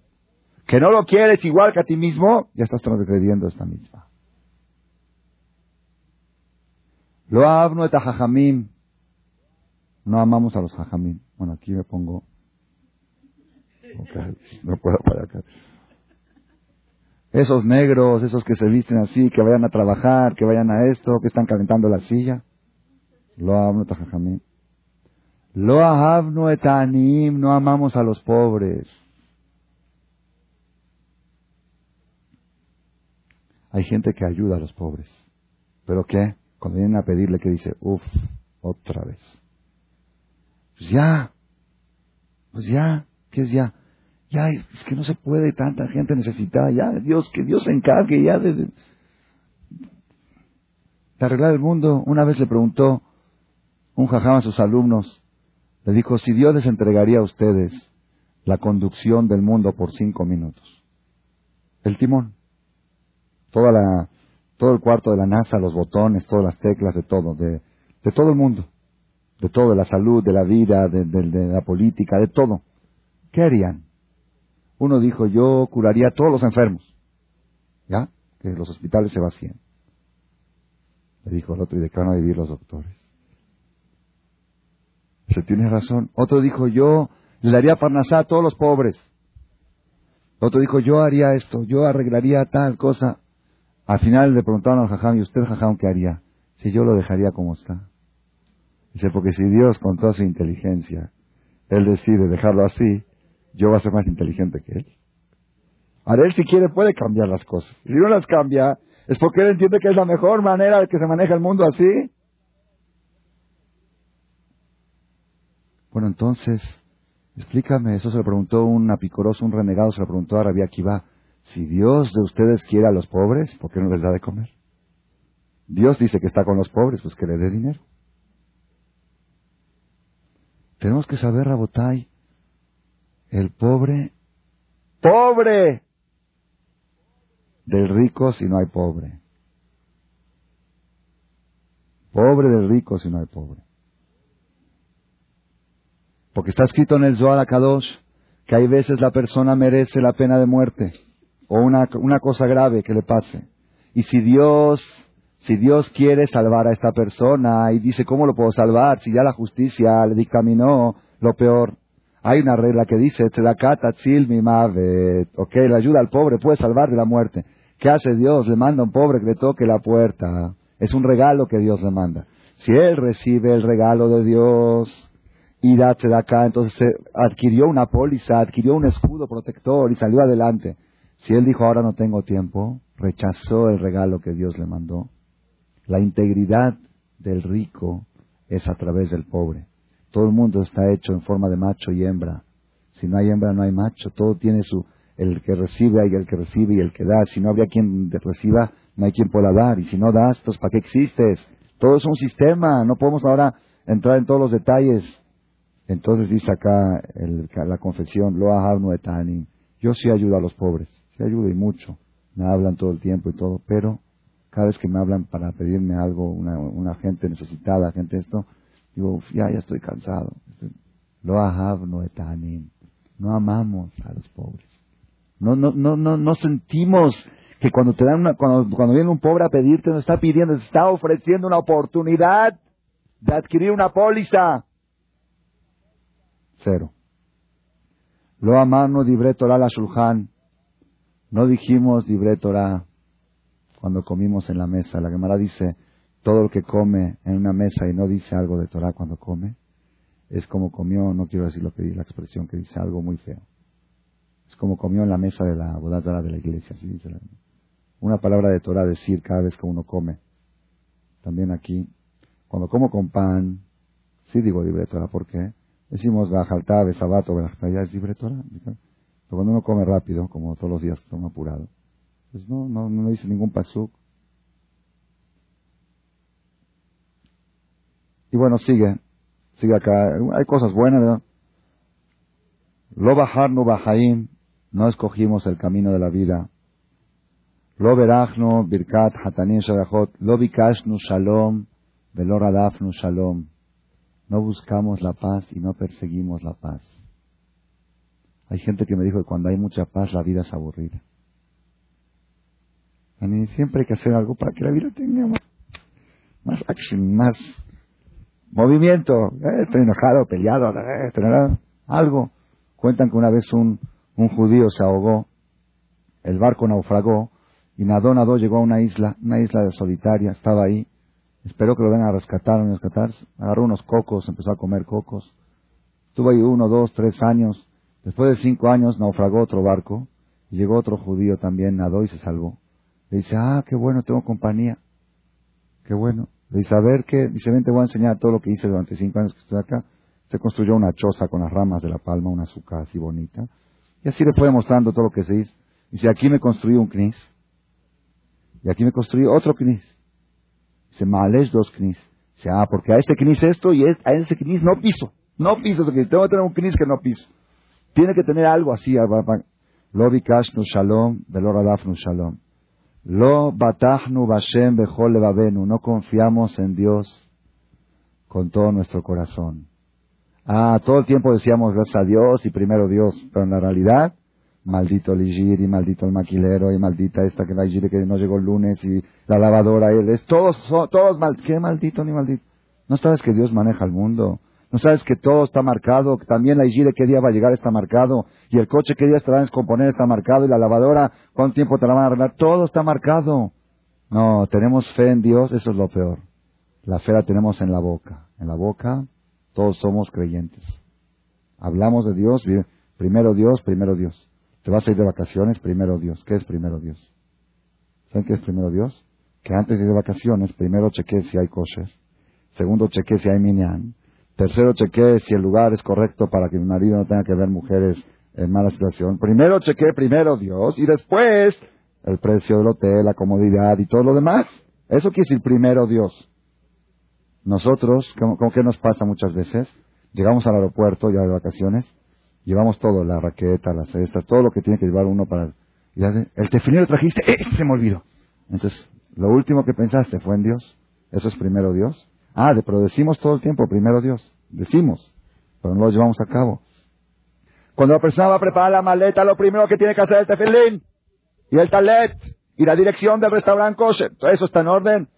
que no lo quieres igual que a ti mismo, ya estás transgrediendo esta misma. Lo ahavnu et jajamim. No amamos a los jajamim. Bueno, aquí me pongo. no puedo parar acá. Esos negros, esos que se visten así, que vayan a trabajar, que vayan a esto, que están calentando la silla. Lo habno tajajamim. Lo ahabnu etanim, no amamos a los pobres. Hay gente que ayuda a los pobres. ¿Pero qué? Cuando vienen a pedirle, que dice? Uf, otra vez. Pues ya. Pues ya. ¿Qué es ya? Ya, es que no se puede tanta gente necesitada. Ya, Dios, que Dios se encargue ya de, arreglar el mundo. Una vez le preguntó un jajam a sus alumnos, le dijo, si Dios les entregaría a ustedes la conducción del mundo por cinco minutos, el timón, toda la, todo el cuarto de la NASA, los botones, todas las teclas, de todo, de, de todo el mundo, de todo, de la salud, de la vida, de la política, de todo, ¿qué harían? Uno dijo, yo curaría a todos los enfermos. ¿Ya? Que los hospitales se vacíen. Le dijo el otro, ¿y de qué van a vivir los doctores? Se tiene razón. Otro dijo, yo le daría parnasá a todos los pobres. Otro dijo, yo haría esto, yo arreglaría tal cosa. Al final le preguntaron al jajam, ¿y usted, jajam, qué haría? Si yo lo dejaría como está. Dice, porque si Dios, con toda su inteligencia, Él decide dejarlo así, yo voy a ser más inteligente que él. Ahora él si quiere puede cambiar las cosas. Si no las cambia, es porque él entiende que es la mejor manera de que se maneja el mundo así. Bueno, entonces, explícame, eso se lo preguntó un apicoroso, un renegado, se lo preguntó a Rabbi Akiva. Si Dios de ustedes quiere a los pobres, ¿por qué no les da de comer? Dios dice que está con los pobres, pues que le dé dinero. Tenemos que saber, Rabotai, el pobre, pobre del rico si no hay pobre. Pobre del rico si no hay pobre. Porque está escrito en el Zohar Kadosh que hay veces la persona merece la pena de muerte o una, una cosa grave que le pase. Y si Dios, si Dios quiere salvar a esta persona y dice, ¿cómo lo puedo salvar? Si ya la justicia le dictaminó lo peor. Hay una regla que dice, Ok, la ayuda al pobre puede salvar de la muerte. ¿Qué hace Dios? Le manda a un pobre que le toque la puerta. Es un regalo que Dios le manda. Si él recibe el regalo de Dios y da acá, entonces adquirió una póliza, adquirió un escudo protector y salió adelante. Si él dijo ahora no tengo tiempo, rechazó el regalo que Dios le mandó. La integridad del rico es a través del pobre. Todo el mundo está hecho en forma de macho y hembra. Si no hay hembra, no hay macho. Todo tiene su, el que recibe y el que recibe y el que da. Si no habría quien reciba, no hay quien pueda dar. Y si no das, entonces ¿para qué existes? Todo es un sistema. No podemos ahora entrar en todos los detalles. Entonces dice acá la confesión, lo etanim. Yo sí ayudo a los pobres. Sí ayudo y mucho. Me hablan todo el tiempo y todo. Pero cada vez que me hablan para pedirme algo, una, una gente necesitada, gente esto, digo, ya, ya estoy cansado. Lo no etanim. No amamos a los pobres. No, no, no, no, no sentimos que cuando te dan una, cuando, cuando viene un pobre a pedirte, nos está pidiendo, está ofreciendo una oportunidad de adquirir una póliza. Cero. Lo amamos dibre la shulchan. No dijimos dibre Torah cuando comimos en la mesa. La Gemara dice, todo el que come en una mesa y no dice algo de Torah cuando come, es como comió, no quiero decir lo que dice la expresión, que dice algo muy feo. Es como comió en la mesa de la bodazara de la iglesia, así dice la Una palabra de Torah decir cada vez que uno come. También aquí, cuando como con pan, sí digo libre Torah, ¿por qué? Decimos Bajaltá, Besabato, ya es libre Torah. Pero cuando uno come rápido, como todos los días que estamos apurado, pues no, no, no dice ningún pasuk. Y bueno, sigue, sigue acá. Hay cosas buenas, ¿no? Lo bajarnu bajaim, no escogimos el camino de la vida. Lo verachnu birkat hatanin shalachot, lo bikashnu shalom, velo radafnu shalom. No buscamos la paz y no perseguimos la paz. Hay gente que me dijo que cuando hay mucha paz la vida es aburrida. A siempre hay que hacer algo para que la vida tenga más, más más movimiento. Eh, estoy enojado, peleado, eh, algo. Cuentan que una vez un, un judío se ahogó, el barco naufragó y nadó, nadó, llegó a una isla, una isla solitaria, estaba ahí Esperó que lo vengan a rescatar, a rescatar. Agarró unos cocos, empezó a comer cocos. Estuvo ahí uno, dos, tres años. Después de cinco años naufragó otro barco. Y llegó otro judío también, nadó y se salvó. Le dice, ah, qué bueno, tengo compañía. Qué bueno. Dice, a ver qué. Dice, ven, te voy a enseñar todo lo que hice durante cinco años que estoy acá. Se construyó una choza con las ramas de la palma, una azúcar así bonita. Y así le fue mostrando todo lo que se hizo. Dice, aquí me construí un knis. Y aquí me construí otro knis. Se males dos knis. Dice, ah, porque a este knis esto y a ese knis no piso. No piso, tengo que tener un knis que no piso. Tiene que tener algo así. Lo bikashnu shalom, velo radafnu shalom. Lo batahnu bashem bechol levavenu. No confiamos en Dios con todo nuestro corazón. Ah, todo el tiempo decíamos gracias a Dios y primero Dios, pero en la realidad maldito el y maldito el maquilero, y maldita esta que la que no llegó el lunes, y la lavadora, y es, todos, todos mal, ¿qué maldito ni maldito? ¿No sabes que Dios maneja el mundo? ¿No sabes que todo está marcado? Que también la Igire qué día va a llegar está marcado, y el coche qué día estará a descomponer está marcado, y la lavadora cuánto tiempo te la van a arreglar, todo está marcado. No, tenemos fe en Dios, eso es lo peor. La fe la tenemos en la boca. En la boca todos somos creyentes. Hablamos de Dios, primero Dios, primero Dios. Te vas a ir de vacaciones, primero Dios. ¿Qué es primero Dios? ¿Saben qué es primero Dios? Que antes de ir de vacaciones, primero chequee si hay coches. Segundo, chequee si hay minyan. Tercero, chequee si el lugar es correcto para que mi marido no tenga que ver mujeres en mala situación. Primero chequee primero Dios y después el precio del hotel, la comodidad y todo lo demás. Eso quiere decir primero Dios. Nosotros, ¿cómo, que nos pasa muchas veces? Llegamos al aeropuerto ya de vacaciones Llevamos todo, la raqueta, las cestas, todo lo que tiene que llevar uno para... el tefilín lo trajiste, ¡eh! Se me olvidó. Entonces, lo último que pensaste fue en Dios. Eso es primero Dios. Ah, pero decimos todo el tiempo, primero Dios. Decimos, pero no lo llevamos a cabo. Cuando la persona va a preparar la maleta, lo primero que tiene que hacer es el tefilín y el talet y la dirección del restaurante kosher. Todo eso está en orden.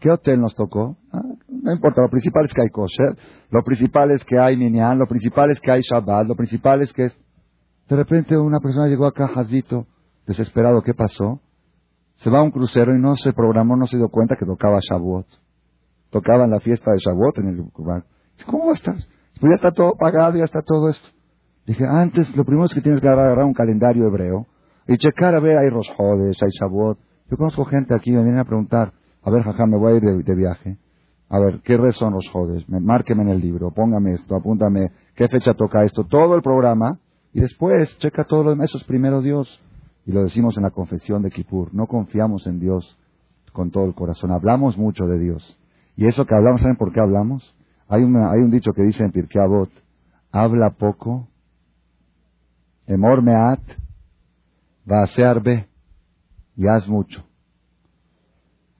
¿Qué hotel nos tocó? Ah, no importa, lo principal es que hay kosher, lo principal es que hay minyan, lo principal es que hay Shabbat, lo principal es que es... De repente una persona llegó acá, Jazito, desesperado, ¿qué pasó? Se va a un crucero y no se programó, no se dio cuenta que tocaba Shavuot. Tocaba en la fiesta de Shavuot en el ¿Cómo estás? Pues ya está todo pagado, ya está todo esto. Dije, antes, lo primero es que tienes que agarrar un calendario hebreo y checar, a ver, hay Rosjodes, hay Shavuot. Yo conozco gente aquí, me vienen a preguntar, a ver, jaja, me voy a ir de, viaje. A ver, ¿qué res son los jodes? Márqueme en el libro, póngame esto, apúntame, qué fecha toca esto, todo el programa, y después checa todo lo demás. Primero Dios. Y lo decimos en la confesión de Kippur. No confiamos en Dios con todo el corazón. Hablamos mucho de Dios. Y eso que hablamos, ¿saben por qué hablamos? Hay, hay un dicho que dice en Pirkei Avot, habla poco, emor meat, va a ser be, y haz mucho.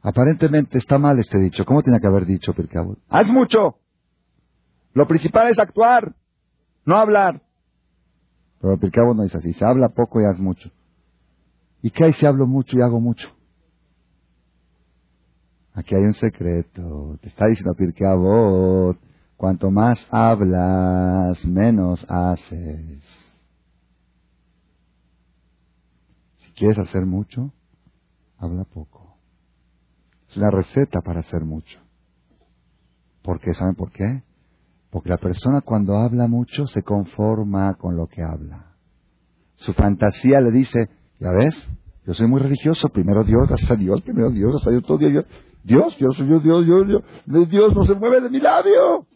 Aparentemente está mal este dicho. ¿Cómo tiene que haber dicho Pirkei Avot? Haz mucho. Lo principal es actuar, no hablar. Pero Pirkei Avot no dice así, se habla poco y haz mucho. ¿Y qué hay si hablo mucho y hago mucho? Aquí hay un secreto. Te está diciendo Pirkei Avot, cuanto más hablas, menos haces. Si quieres hacer mucho, habla poco. Es una receta para hacer mucho. ¿Por qué? ¿Saben por qué? Porque la persona cuando habla mucho se conforma con lo que habla. Su fantasía le dice, ya ves, yo soy muy religioso, primero Dios, gracias a Dios, primero Dios, gracias a Dios, todo Dios. Dios, yo soy Dios, Dios, Dios, Dios, Dios no se mueve de mi labio.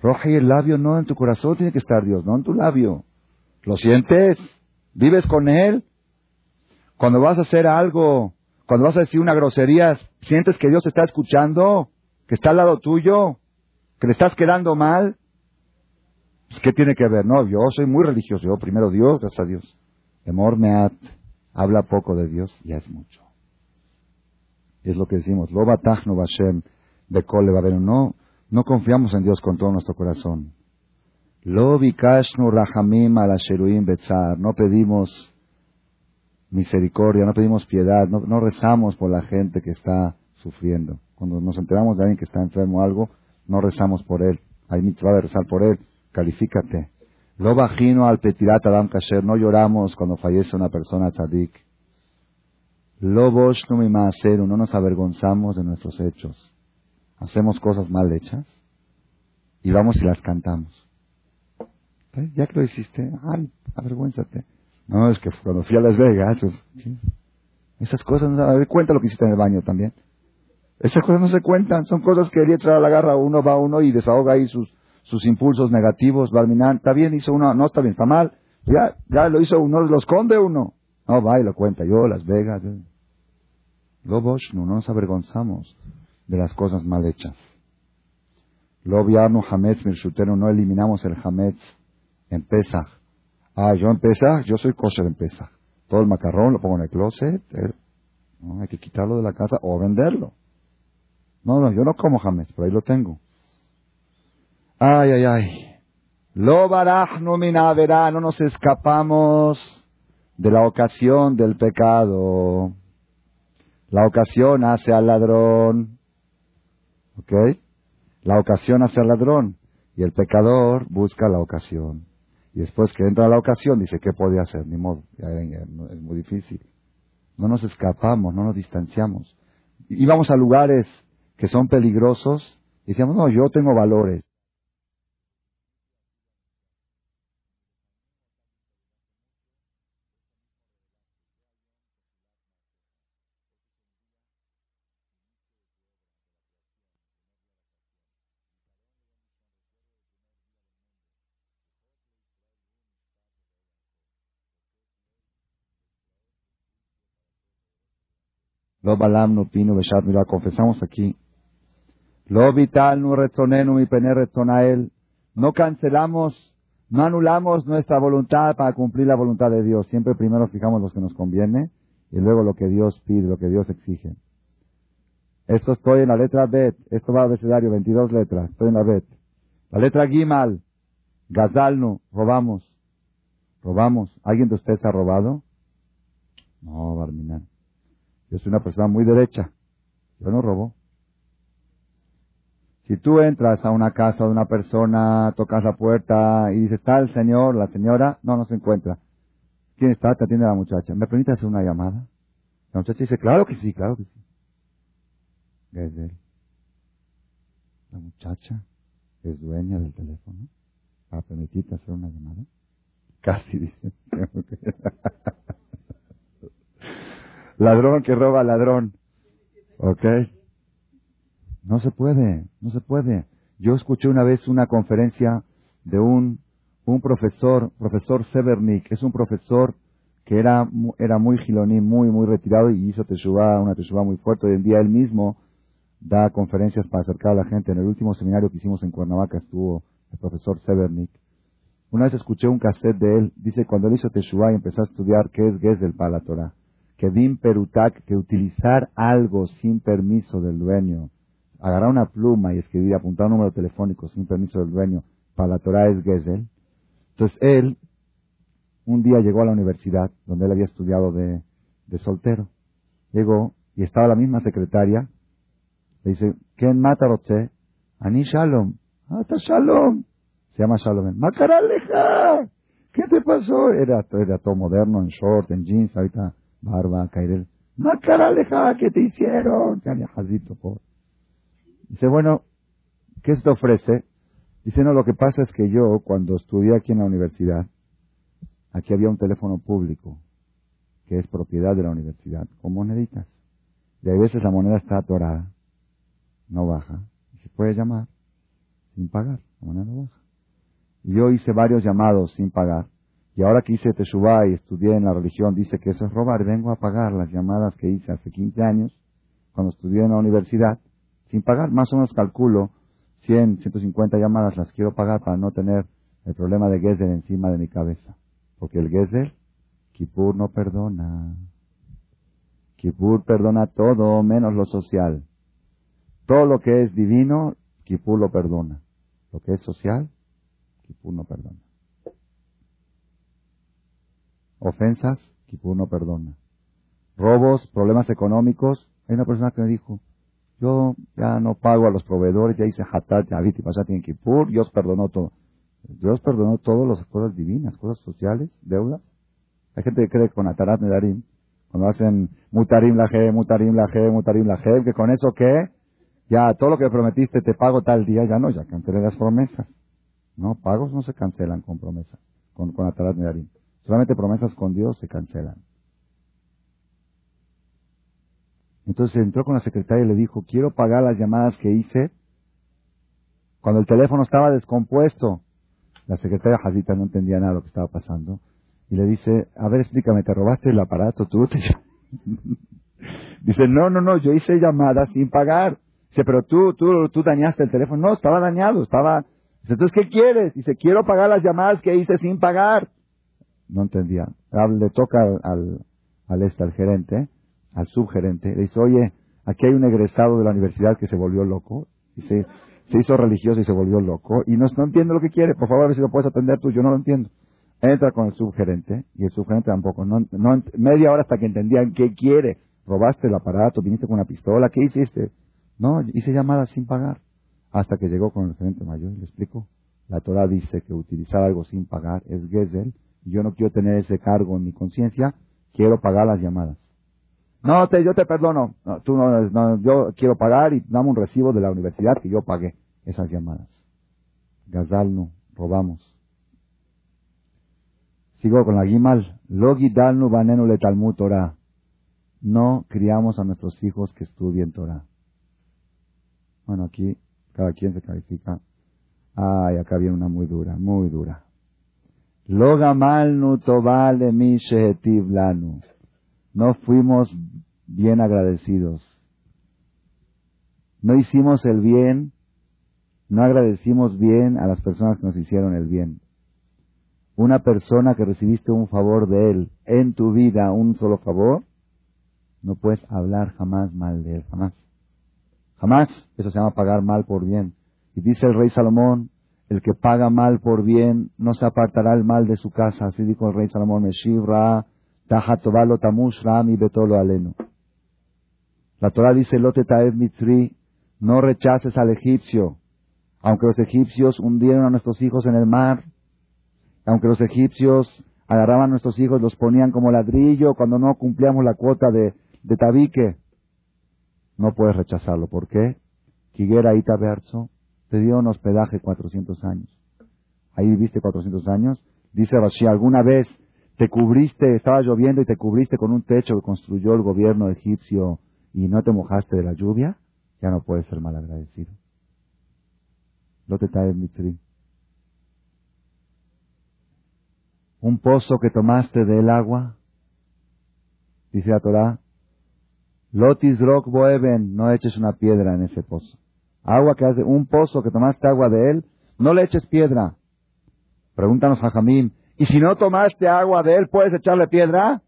Roja y el labio no en tu corazón tiene que estar Dios, no en tu labio. ¿Lo sientes? ¿Vives con Él? Cuando vas a hacer algo, cuando vas a decir una grosería, ¿sientes que Dios te está escuchando? ¿Que está al lado tuyo? ¿Que le estás quedando mal? Pues, ¿Qué tiene que ver? No, yo soy muy religioso. Yo primero Dios, gracias a Dios. Amor me habla poco de Dios, ya es mucho. Es lo que decimos, de No, no confiamos en Dios con todo nuestro corazón. Lo rahamim ala betzar. No pedimos misericordia, no pedimos piedad, no, rezamos por la gente que está sufriendo. Cuando nos enteramos de alguien que está enfermo o algo, no rezamos por él. Hay mitzvah de rezar por él. Califícate. Lo al petirat adam kasher. No lloramos cuando fallece una persona tzadik. Lobos no no nos avergonzamos de nuestros hechos. Hacemos cosas mal hechas y vamos y las cantamos. ¿Eh? Ya que lo hiciste, ay, avergüénzate. No, es que cuando fui a Las Vegas, pues, esas cosas, no a ver, cuenta lo que hiciste en el baño también. Esas cosas no se cuentan, son cosas que quería traer a la garra, uno va uno y desahoga ahí sus, sus impulsos negativos, Barminan, está bien, hizo uno, no está bien, está mal, ya, ya lo hizo uno, lo esconde uno. No, va y lo cuenta, yo, Las Vegas, Lobos, no nos avergonzamos de las cosas mal hechas. Lobiano Hametz Mirshuteno, no eliminamos el Hametz en Pesach. Ah, yo en Pesach, yo soy kosher en Pesach. Todo el macarrón lo pongo en el closet. Eh, no, hay que quitarlo de la casa o venderlo. No, no, yo no como Hametz, pero ahí lo tengo. Ay, ay, ay. Lo baraj no verá, no nos escapamos de la ocasión del pecado. La ocasión hace al ladrón. ¿Ok? La ocasión hace al ladrón. Y el pecador busca la ocasión. Y después que entra la ocasión, dice, ¿qué puede hacer? Ni modo, es muy difícil. No nos escapamos, no nos distanciamos. Íbamos a lugares que son peligrosos decíamos, no, yo tengo valores. Lo balam no pino beshat mira, confesamos aquí. Lo vital no retonenu mi pene retonael. No cancelamos, no anulamos nuestra voluntad para cumplir la voluntad de Dios. Siempre primero fijamos lo que nos conviene y luego lo que Dios pide, lo que Dios exige. Esto estoy en la letra Bet. Esto va al abecedario, 22 letras. Estoy en la Bet. La letra Gimal. Gazalnu. Robamos. Robamos. ¿Alguien de ustedes ha robado? No, Barminan. Yo soy una persona muy derecha. Yo no robo. Si tú entras a una casa de una persona, tocas la puerta y dices, está el señor, la señora, no, no se encuentra. ¿Quién está? Te atiende la muchacha. ¿Me permite hacer una llamada? La muchacha dice, claro que sí, claro que sí. es él? La muchacha. es dueña del teléfono para permitirte hacer una llamada. Casi dice. ladrón que roba ladrón. ¿Ok? No se puede, no se puede. Yo escuché una vez una conferencia de un, un profesor, profesor Severnik, es un profesor que era, era muy giloní, muy, muy retirado y hizo teshuva, una teshuva muy fuerte. Hoy en día él mismo da conferencias para acercar a la gente. En el último seminario que hicimos en Cuernavaca estuvo el profesor Severnik. Una vez escuché un cassette de él, dice, cuando él hizo teshuva y empezó a estudiar qué es Gesel para la Torah, que Bim Perutak, que utilizar algo sin permiso del dueño, agarrar una pluma y escribir, apuntar un número telefónico sin permiso del dueño, para la Torah es Gesel. Entonces él, un día llegó a la universidad, donde él había estudiado de, de soltero. Llegó y estaba la misma secretaria. Le dice, ¿quién mata a Ani Shalom. Ah, está Shalom. Se llama Shalom. Macaraleja. ¿Qué te pasó? Era, era todo moderno, en short, en jeans, ahorita barba, caerel. Macaraleja, ¿qué te hicieron? Dice, bueno, ¿qué se te ofrece? Dice, no, lo que pasa es que yo, cuando estudié aquí en la universidad, aquí había un teléfono público, que es propiedad de la universidad, con moneditas. Y a veces la moneda está atorada, no baja, y se puede llamar sin pagar, la moneda no baja. Y yo hice varios llamados sin pagar, y ahora que hice Teshuvah y estudié en la religión, dice que eso es robar, vengo a pagar las llamadas que hice hace 15 años, cuando estudié en la universidad, sin pagar, más o menos calculo 100, 150 llamadas las quiero pagar para no tener el problema de Gezer encima de mi cabeza. Porque el Gezer, Kippur no perdona. Kippur perdona todo menos lo social. Todo lo que es divino, Kippur lo perdona. Lo que es social, Kippur no perdona. Ofensas, Kippur no perdona. Robos, problemas económicos. Hay una persona que me dijo, yo ya no pago a los proveedores, ya hice hatat, yavit y pasat en Kippur, Dios perdonó todo. Dios perdonó todas las cosas divinas, cosas sociales, deudas. Hay gente que cree que con Atarat Nedarim, cuando hacen mutarim la mutarim la je, mutarim la je, que con eso qué, ya todo lo que prometiste te pago tal día, ya no, ya cancelé las promesas. No, pagos no se cancelan con promesas, con, con Atarat Nedarim. Solamente promesas con Dios se cancelan. Entonces entró con la secretaria y le dijo, quiero pagar las llamadas que hice cuando el teléfono estaba descompuesto. La secretaria Jazita no entendía nada de lo que estaba pasando. Y le dice, a ver, explícame, ¿te robaste el aparato tú? dice, no, no, no, yo hice llamadas sin pagar. Dice, pero tú, tú, tú dañaste el teléfono. No, estaba dañado, estaba... Dice, entonces, ¿qué quieres? Dice, quiero pagar las llamadas que hice sin pagar. No entendía. Le toca al, al, al este, al gerente, al subgerente, le dice, oye, aquí hay un egresado de la universidad que se volvió loco, y se, hizo religioso y se volvió loco, y no, no entiendo lo que quiere, por favor, a ver si lo puedes atender tú, yo no lo entiendo. Entra con el subgerente, y el subgerente tampoco, no, no, media hora hasta que entendían qué quiere. Robaste el aparato, viniste con una pistola, ¿qué hiciste? No, hice llamadas sin pagar. Hasta que llegó con el gerente mayor y le explicó. La Torah dice que utilizar algo sin pagar es Gesel, y yo no quiero tener ese cargo en mi conciencia, quiero pagar las llamadas. No, te, yo te perdono. No, tú no, yo quiero pagar y dame un recibo de la universidad que yo pagué esas llamadas. Gazal no, robamos. Sigo con la Gimal. Logi dalnu banenu le Talmud Torah. No criamos a nuestros hijos que estudien Torah. Bueno, aquí cada quien se califica. Ay, acá viene una muy dura, muy dura. Logamal nu tobal mi lanu no fuimos bien agradecidos. No hicimos el bien, no agradecimos bien a las personas que nos hicieron el bien. Una persona que recibiste un favor de él en tu vida, un solo favor, no puedes hablar jamás mal de él, jamás. Jamás. Eso se llama pagar mal por bien. Y dice el rey Salomón, el que paga mal por bien no se apartará el mal de su casa. Así dijo el rey Salomón, Meshivra betolo aleno. La Torah dice, Lote Mitzri, no rechaces al egipcio. Aunque los egipcios hundieron a nuestros hijos en el mar, aunque los egipcios agarraban a nuestros hijos, los ponían como ladrillo cuando no cumplíamos la cuota de, tabique, no puedes rechazarlo. ¿Por qué? Te dio un hospedaje 400 años. Ahí viviste 400 años. Dice Rashi, ¿alguna vez te cubriste, estaba lloviendo y te cubriste con un techo que construyó el gobierno egipcio y no te mojaste de la lluvia? Ya no puedes ser mal agradecido. Lo Mitri. Un pozo que tomaste del agua, dice la Torah, Lotis rock boeben, no eches una piedra en ese pozo. Agua que hace, un pozo que tomaste agua de él, no le eches piedra. Pregúntanos Jamín, ¿y si no tomaste agua de él, puedes echarle piedra?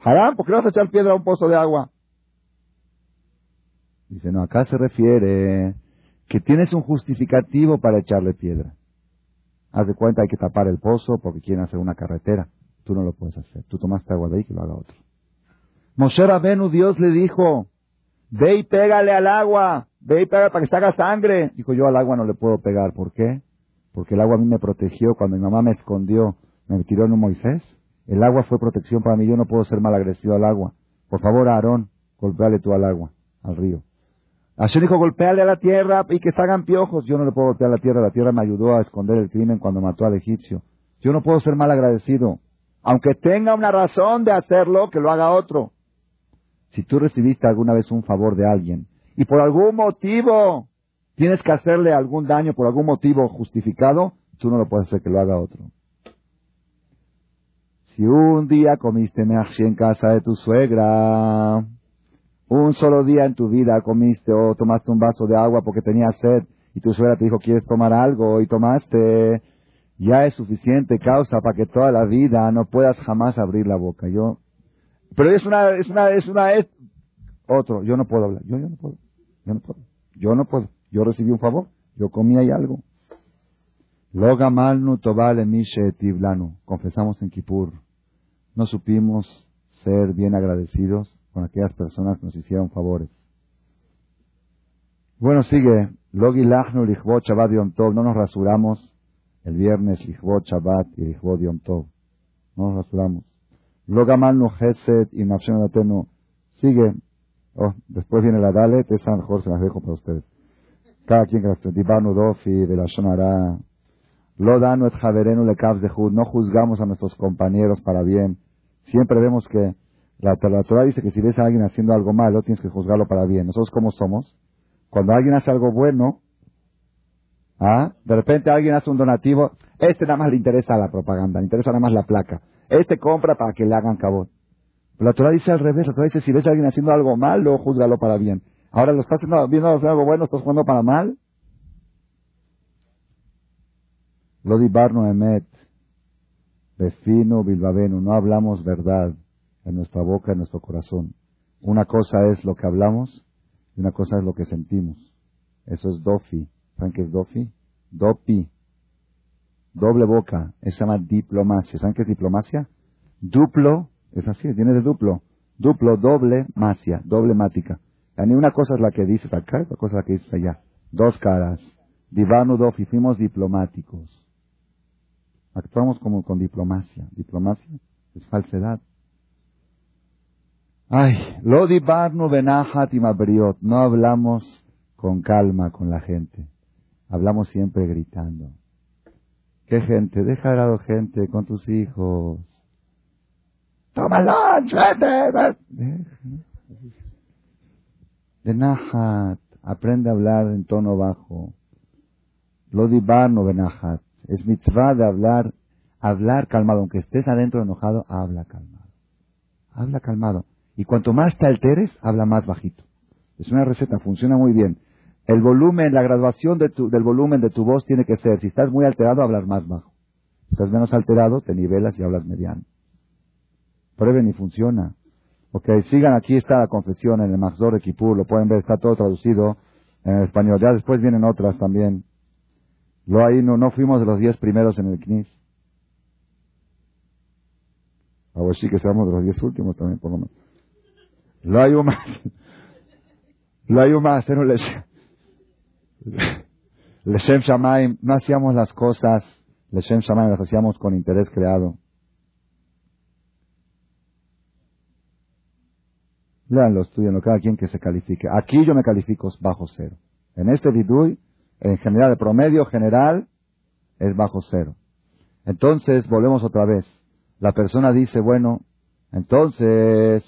Haram, ¿por qué vas a echar piedra a un pozo de agua? Dice, no, acá se refiere que tienes un justificativo para echarle piedra. Haz de cuenta, hay que tapar el pozo porque quieren hacer una carretera. Tú no lo puedes hacer. Tú tomaste agua de ahí que lo haga otro. Moshe Rabenu, Dios le dijo, ve y pégale al agua, ve y pégale para que se haga sangre. Dijo, yo al agua no le puedo pegar. ¿Por qué? Porque el agua a mí me protegió cuando mi mamá me escondió, me tiró en un Moisés. El agua fue protección para mí, yo no puedo ser mal agresivo al agua. Por favor, Aarón, golpeale tú al agua, al río. Hashem dijo, golpeale a la tierra y que se hagan piojos. Yo no le puedo golpear a la tierra, la tierra me ayudó a esconder el crimen cuando mató al egipcio. Yo no puedo ser mal agradecido. Aunque tenga una razón de hacerlo, que lo haga otro. Si tú recibiste alguna vez un favor de alguien y por algún motivo tienes que hacerle algún daño por algún motivo justificado, tú no lo puedes hacer que lo haga otro. Si un día comiste meashi en casa de tu suegra, un solo día en tu vida comiste o tomaste un vaso de agua porque tenías sed y tu suegra te dijo quieres tomar algo y tomaste, ya es suficiente causa para que toda la vida no puedas jamás abrir la boca. Yo pero es una, es una, es una, otro. Yo no puedo hablar. Yo, yo no puedo. Yo no puedo. Yo no puedo. Yo recibí un favor. Yo comí ahí algo. Loga malnu tobal tiblanu. Confesamos en Kippur. No supimos ser bien agradecidos con aquellas personas que nos hicieron favores. Bueno, sigue. Logi lachnu lichvot shabbat yom tov. No nos rasuramos el viernes lichvot shabbat y lichvot yom tov. No nos rasuramos. Logamalnu Geset y Atenu. Sigue. Oh, después viene la Dalet, esa mejor se las dejo para ustedes. Cada quien que las Dibanu Dofi, Belashonara. Lo danu et javerenu le de No juzgamos a nuestros compañeros para bien. Siempre vemos que la, la dice que si ves a alguien haciendo algo malo, tienes que juzgarlo para bien. Nosotros, ¿cómo somos? Cuando alguien hace algo bueno, ¿ah? de repente alguien hace un donativo, este nada más le interesa la propaganda, le interesa nada más la placa. Este compra para que le hagan cabot. la Torah dice al revés. La Torah dice, si ves a alguien haciendo algo malo, juzgalo para bien. Ahora lo estás viendo hacer algo bueno, estás jugando para mal. Lo emet. Befino bilbabeno. No hablamos verdad en nuestra boca, en nuestro corazón. Una cosa es lo que hablamos y una cosa es lo que sentimos. Eso es dofi. ¿Saben qué es dofi? Dopi. Doble boca, se llama diplomacia. ¿Saben qué es diplomacia? Duplo, es así, viene de duplo. Duplo, doble, macia, doble mática. Ni una cosa es la que dices acá, otra cosa es la que dices allá. Dos caras. Divano dofi, fuimos diplomáticos. Actuamos como con diplomacia. Diplomacia es falsedad. Ay, lo divarno benajat y No hablamos con calma con la gente. Hablamos siempre gritando. ¿Qué gente? Deja de lado gente con tus hijos. Toma lunch, vete. De Nahat, aprende a hablar en tono bajo. Lo divano Benahat. Es mitzvah de hablar, hablar calmado. Aunque estés adentro enojado, habla calmado. Habla calmado. Y cuanto más te alteres, habla más bajito. Es una receta, funciona muy bien. El volumen, la graduación de tu, del volumen de tu voz tiene que ser, si estás muy alterado, hablas más bajo. Si estás menos alterado, te nivelas y hablas mediano. Prueben y funciona. Ok, sigan, aquí está la confesión en el Mazor de Kipur, lo pueden ver, está todo traducido en español. Ya después vienen otras también. Lo ahí no, no fuimos de los diez primeros en el CNIS. A ver sí que seamos de los diez últimos también, por lo menos. Lo hay más. Lo hay más, no les... Leshem Shamaim, no hacíamos las cosas, Leshem Shamaim las hacíamos con interés creado. Leanlo, estudianlo, cada quien que se califique. Aquí yo me califico bajo cero. En este vidui, en general, el promedio general es bajo cero. Entonces, volvemos otra vez. La persona dice, bueno, entonces,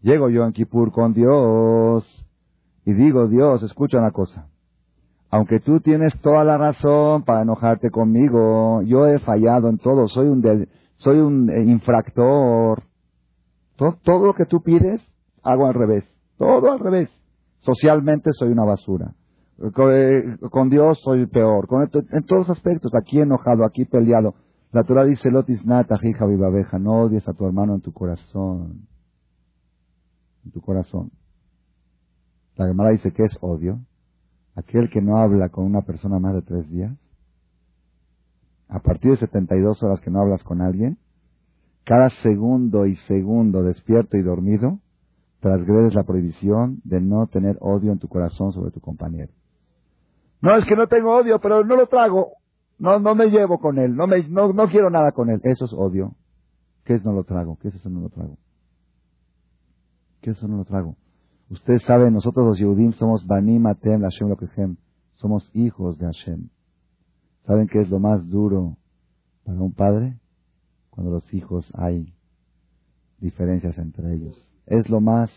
llego yo en Kippur con Dios y digo, Dios, escucha una cosa. Aunque tú tienes toda la razón para enojarte conmigo, yo he fallado en todo, soy un, soy un eh, infractor. Todo, lo que tú pides, hago al revés. Todo al revés. Socialmente soy una basura. Eh, con, Dios soy peor. Con, en todos aspectos, aquí enojado, aquí peleado. La Torah dice, Lotis nata, hija vivabeja, no odies a tu hermano en tu corazón. En tu corazón. La Gemara dice, ¿qué es odio? Aquel que no habla con una persona más de tres días. A partir de 72 horas que no hablas con alguien, cada segundo y segundo despierto y dormido, transgredes la prohibición de no tener odio en tu corazón sobre tu compañero. No, es que no tengo odio, pero no lo trago. No, no me llevo con él, no, me, no, no quiero nada con él. Eso es odio. ¿Qué es no lo trago? ¿Qué es eso no lo trago? ¿Qué es eso no lo trago? Ustedes saben, nosotros los Yehudim somos Banim Atem Hashem Lokechem. Somos hijos de Hashem. ¿Saben qué es lo más duro para un padre? Cuando los hijos hay diferencias entre ellos. Es lo más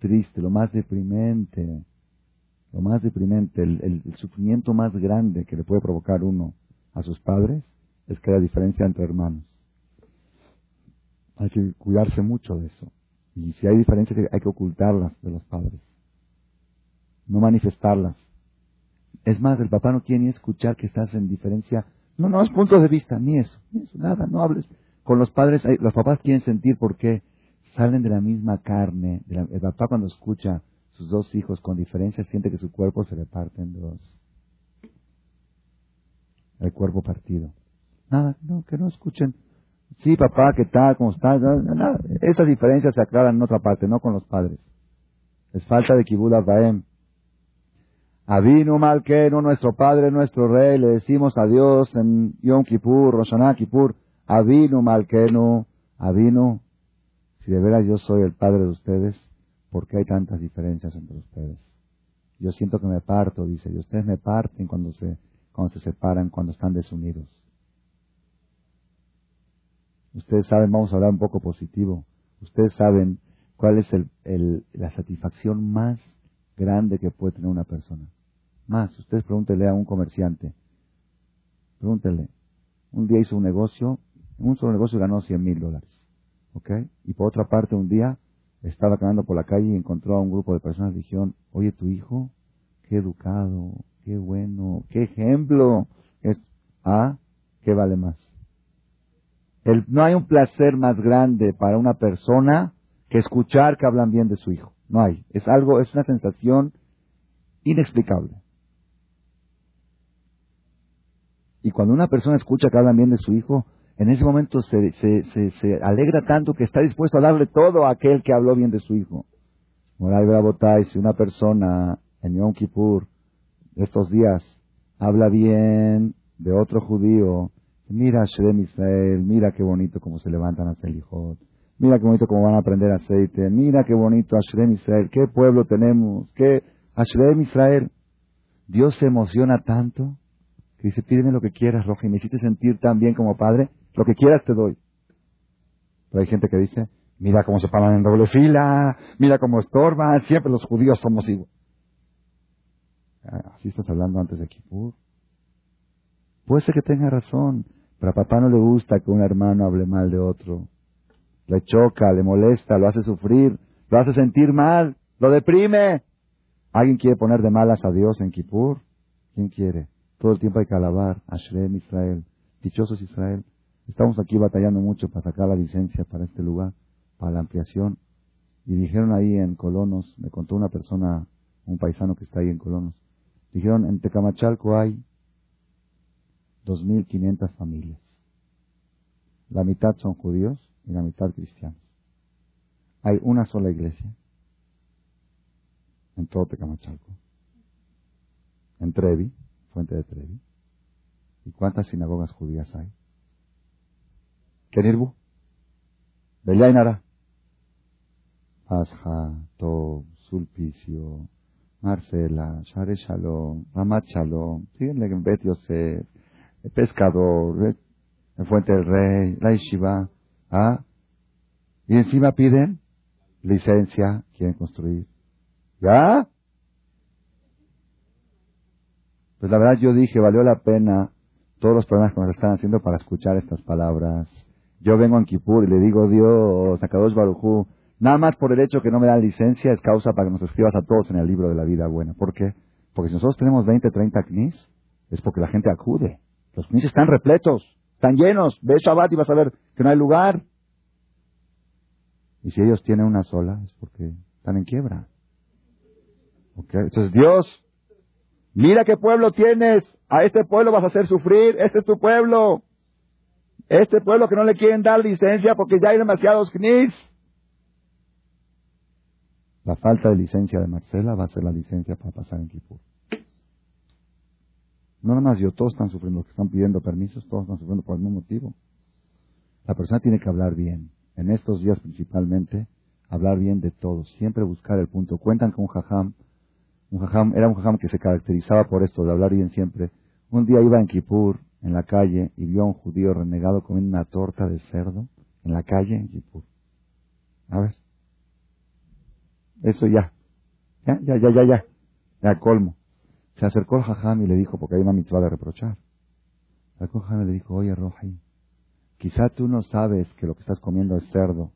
triste, lo más deprimente. Lo más deprimente, el sufrimiento más grande que le puede provocar uno a sus padres es que hay diferencia entre hermanos. Hay que cuidarse mucho de eso. Y si hay diferencias hay que ocultarlas de los padres. No manifestarlas. Es más, el papá no quiere ni escuchar que estás en diferencia. No, no, es punto de vista, ni eso, ni eso, nada, no hables. Con los padres, los papás quieren sentir por qué salen de la misma carne. el papá cuando escucha sus dos hijos con diferencia siente que su cuerpo se le parte en dos el cuerpo partido. Nada, no, que no escuchen. Sí, papá, ¿qué tal? ¿Cómo estás? Nada, Esas diferencias se aclaran en otra parte, no con los padres. Es falta de kibud Abraham. Avinu Malkenu, nuestro padre, nuestro rey, le decimos a Dios en Yom Kippur, Roshaná Kippur, Avinu Malkenu, Avinu, si de veras yo soy el padre de ustedes, ¿por qué hay tantas diferencias entre ustedes? Yo siento que me parto, dice, y ustedes me parten cuando se cuando se separan, cuando están desunidos. Ustedes saben, vamos a hablar un poco positivo, ustedes saben cuál es el, la satisfacción más grande que puede tener una persona. Más, ustedes pregúntenle a un comerciante, pregúntenle, un día hizo un negocio, un solo negocio ganó 100 mil dólares, ¿ok? Y por otra parte, un día estaba caminando por la calle y encontró a un grupo de personas dijeron, oye, tu hijo, qué educado, Qué bueno, qué ejemplo. Es, ¿Ah? ¿Qué vale más? No hay un placer más grande para una persona que escuchar que hablan bien de su hijo. No hay. Es algo, es una sensación inexplicable. Y cuando una persona escucha que hablan bien de su hijo, en ese momento se, se, alegra tanto que está dispuesto a darle todo a aquel que habló bien de su hijo. Moral Brabotay, si una persona en Yom Kippur estos días habla bien de otro judío, mira Shrem Israel, mira qué bonito cómo se levantan a Selijot, mira qué bonito cómo van a aprender aceite, mira qué bonito Ashrem Israel, qué pueblo tenemos, qué Ashrem Israel. Dios se emociona tanto que dice, pídeme lo que quieras, Roja, y me hiciste sentir tan bien como padre, lo que quieras te doy. Pero hay gente que dice, mira cómo se paran en doble fila, mira cómo estorban, siempre los judíos somos igual. Así estás hablando antes de Kippur. Puede ser que tenga razón, pero a papá no le gusta que un hermano hable mal de otro. Le choca, le molesta, lo hace sufrir, lo hace sentir mal, lo deprime. ¿Alguien quiere poner de malas a Dios en Kippur? ¿Quién quiere? Todo el tiempo hay que alabar. Ashrem Israel. Dichosos Israel. Estamos aquí batallando mucho para sacar la licencia para este lugar, para la ampliación. Y dijeron ahí en Colonos, me contó una persona, un paisano que está ahí en Colonos, Dijeron, en Tecamachalco hay 2.500 familias. La mitad son judíos y la mitad cristianos. Hay una sola iglesia en todo Tecamachalco. En Trevi, fuente de Trevi. ¿Y cuántas sinagogas judías hay? Kenirbu. Bellainara. Asja, Tob, Sulpicio, Marcela, Share Shalom, Ramat Shalom, síguenle en Bet Yosef, el pescador, el Fuente del Rey, la Yeshiva, ¿ah? Y encima piden licencia, quieren construir. ¿Ya? Pues la verdad yo dije, valió la pena todos los problemas que nos están haciendo para escuchar estas palabras. Yo vengo en Kipur y le digo, Dios, Sakadosh Barujú, nada más por el hecho que no me dan licencia es causa para que nos escribas a todos en el libro de la vida buena. ¿Por qué? Porque si nosotros tenemos 20, 30 knis, es porque la gente acude. Los knis están repletos, están llenos. Ve Shabbat y vas a ver que no hay lugar. Y si ellos tienen una sola, es porque están en quiebra. Entonces, Dios, mira qué pueblo tienes. A este pueblo vas a hacer sufrir. Este es tu pueblo. Este pueblo que no le quieren dar licencia porque ya hay demasiados knis. La falta de licencia de Marcela va a ser la licencia para pasar en Kipur. No nomás yo, todos están sufriendo, los que están pidiendo permisos, todos están sufriendo por mismo motivo. La persona tiene que hablar bien. En estos días principalmente, hablar bien de todos. Siempre buscar el punto. Cuentan con un jajam. Un jajam, era un jajam que se caracterizaba por esto, de hablar bien siempre. Un día iba en Kipur, en la calle, y vio a un judío renegado comiendo una torta de cerdo en la calle en Kipur. A ver. Eso ya. Ya, ya, ya, ya, ya. Ya colmo. Se acercó al jajam y le dijo, porque hay una mitzvah de reprochar. Al jajam y le dijo, oye, Roji, quizá tú no sabes que lo que estás comiendo es cerdo.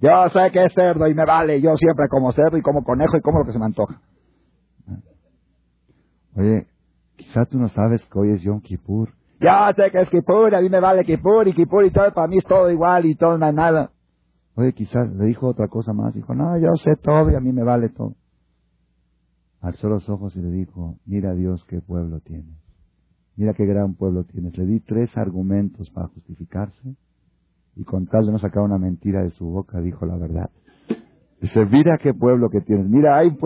Yo sé que es cerdo y me vale. Yo siempre como cerdo y como conejo y como lo que se me antoja. Oye, quizá tú no sabes que hoy es Yom Kippur. Yo sé que es Kippur, a mí me vale Kippur y Kippur y todo, para mí es todo igual y todo, no hay nada. Oye, quizás le dijo otra cosa más. Dijo, no, yo sé todo y a mí me vale todo. Alzó los ojos y le dijo, mira Dios qué pueblo tienes. Mira qué gran pueblo tienes. Le di tres argumentos para justificarse y con tal de no sacar una mentira de su boca dijo la verdad. Dice, mira qué pueblo que tienes. Mira, hay pueblo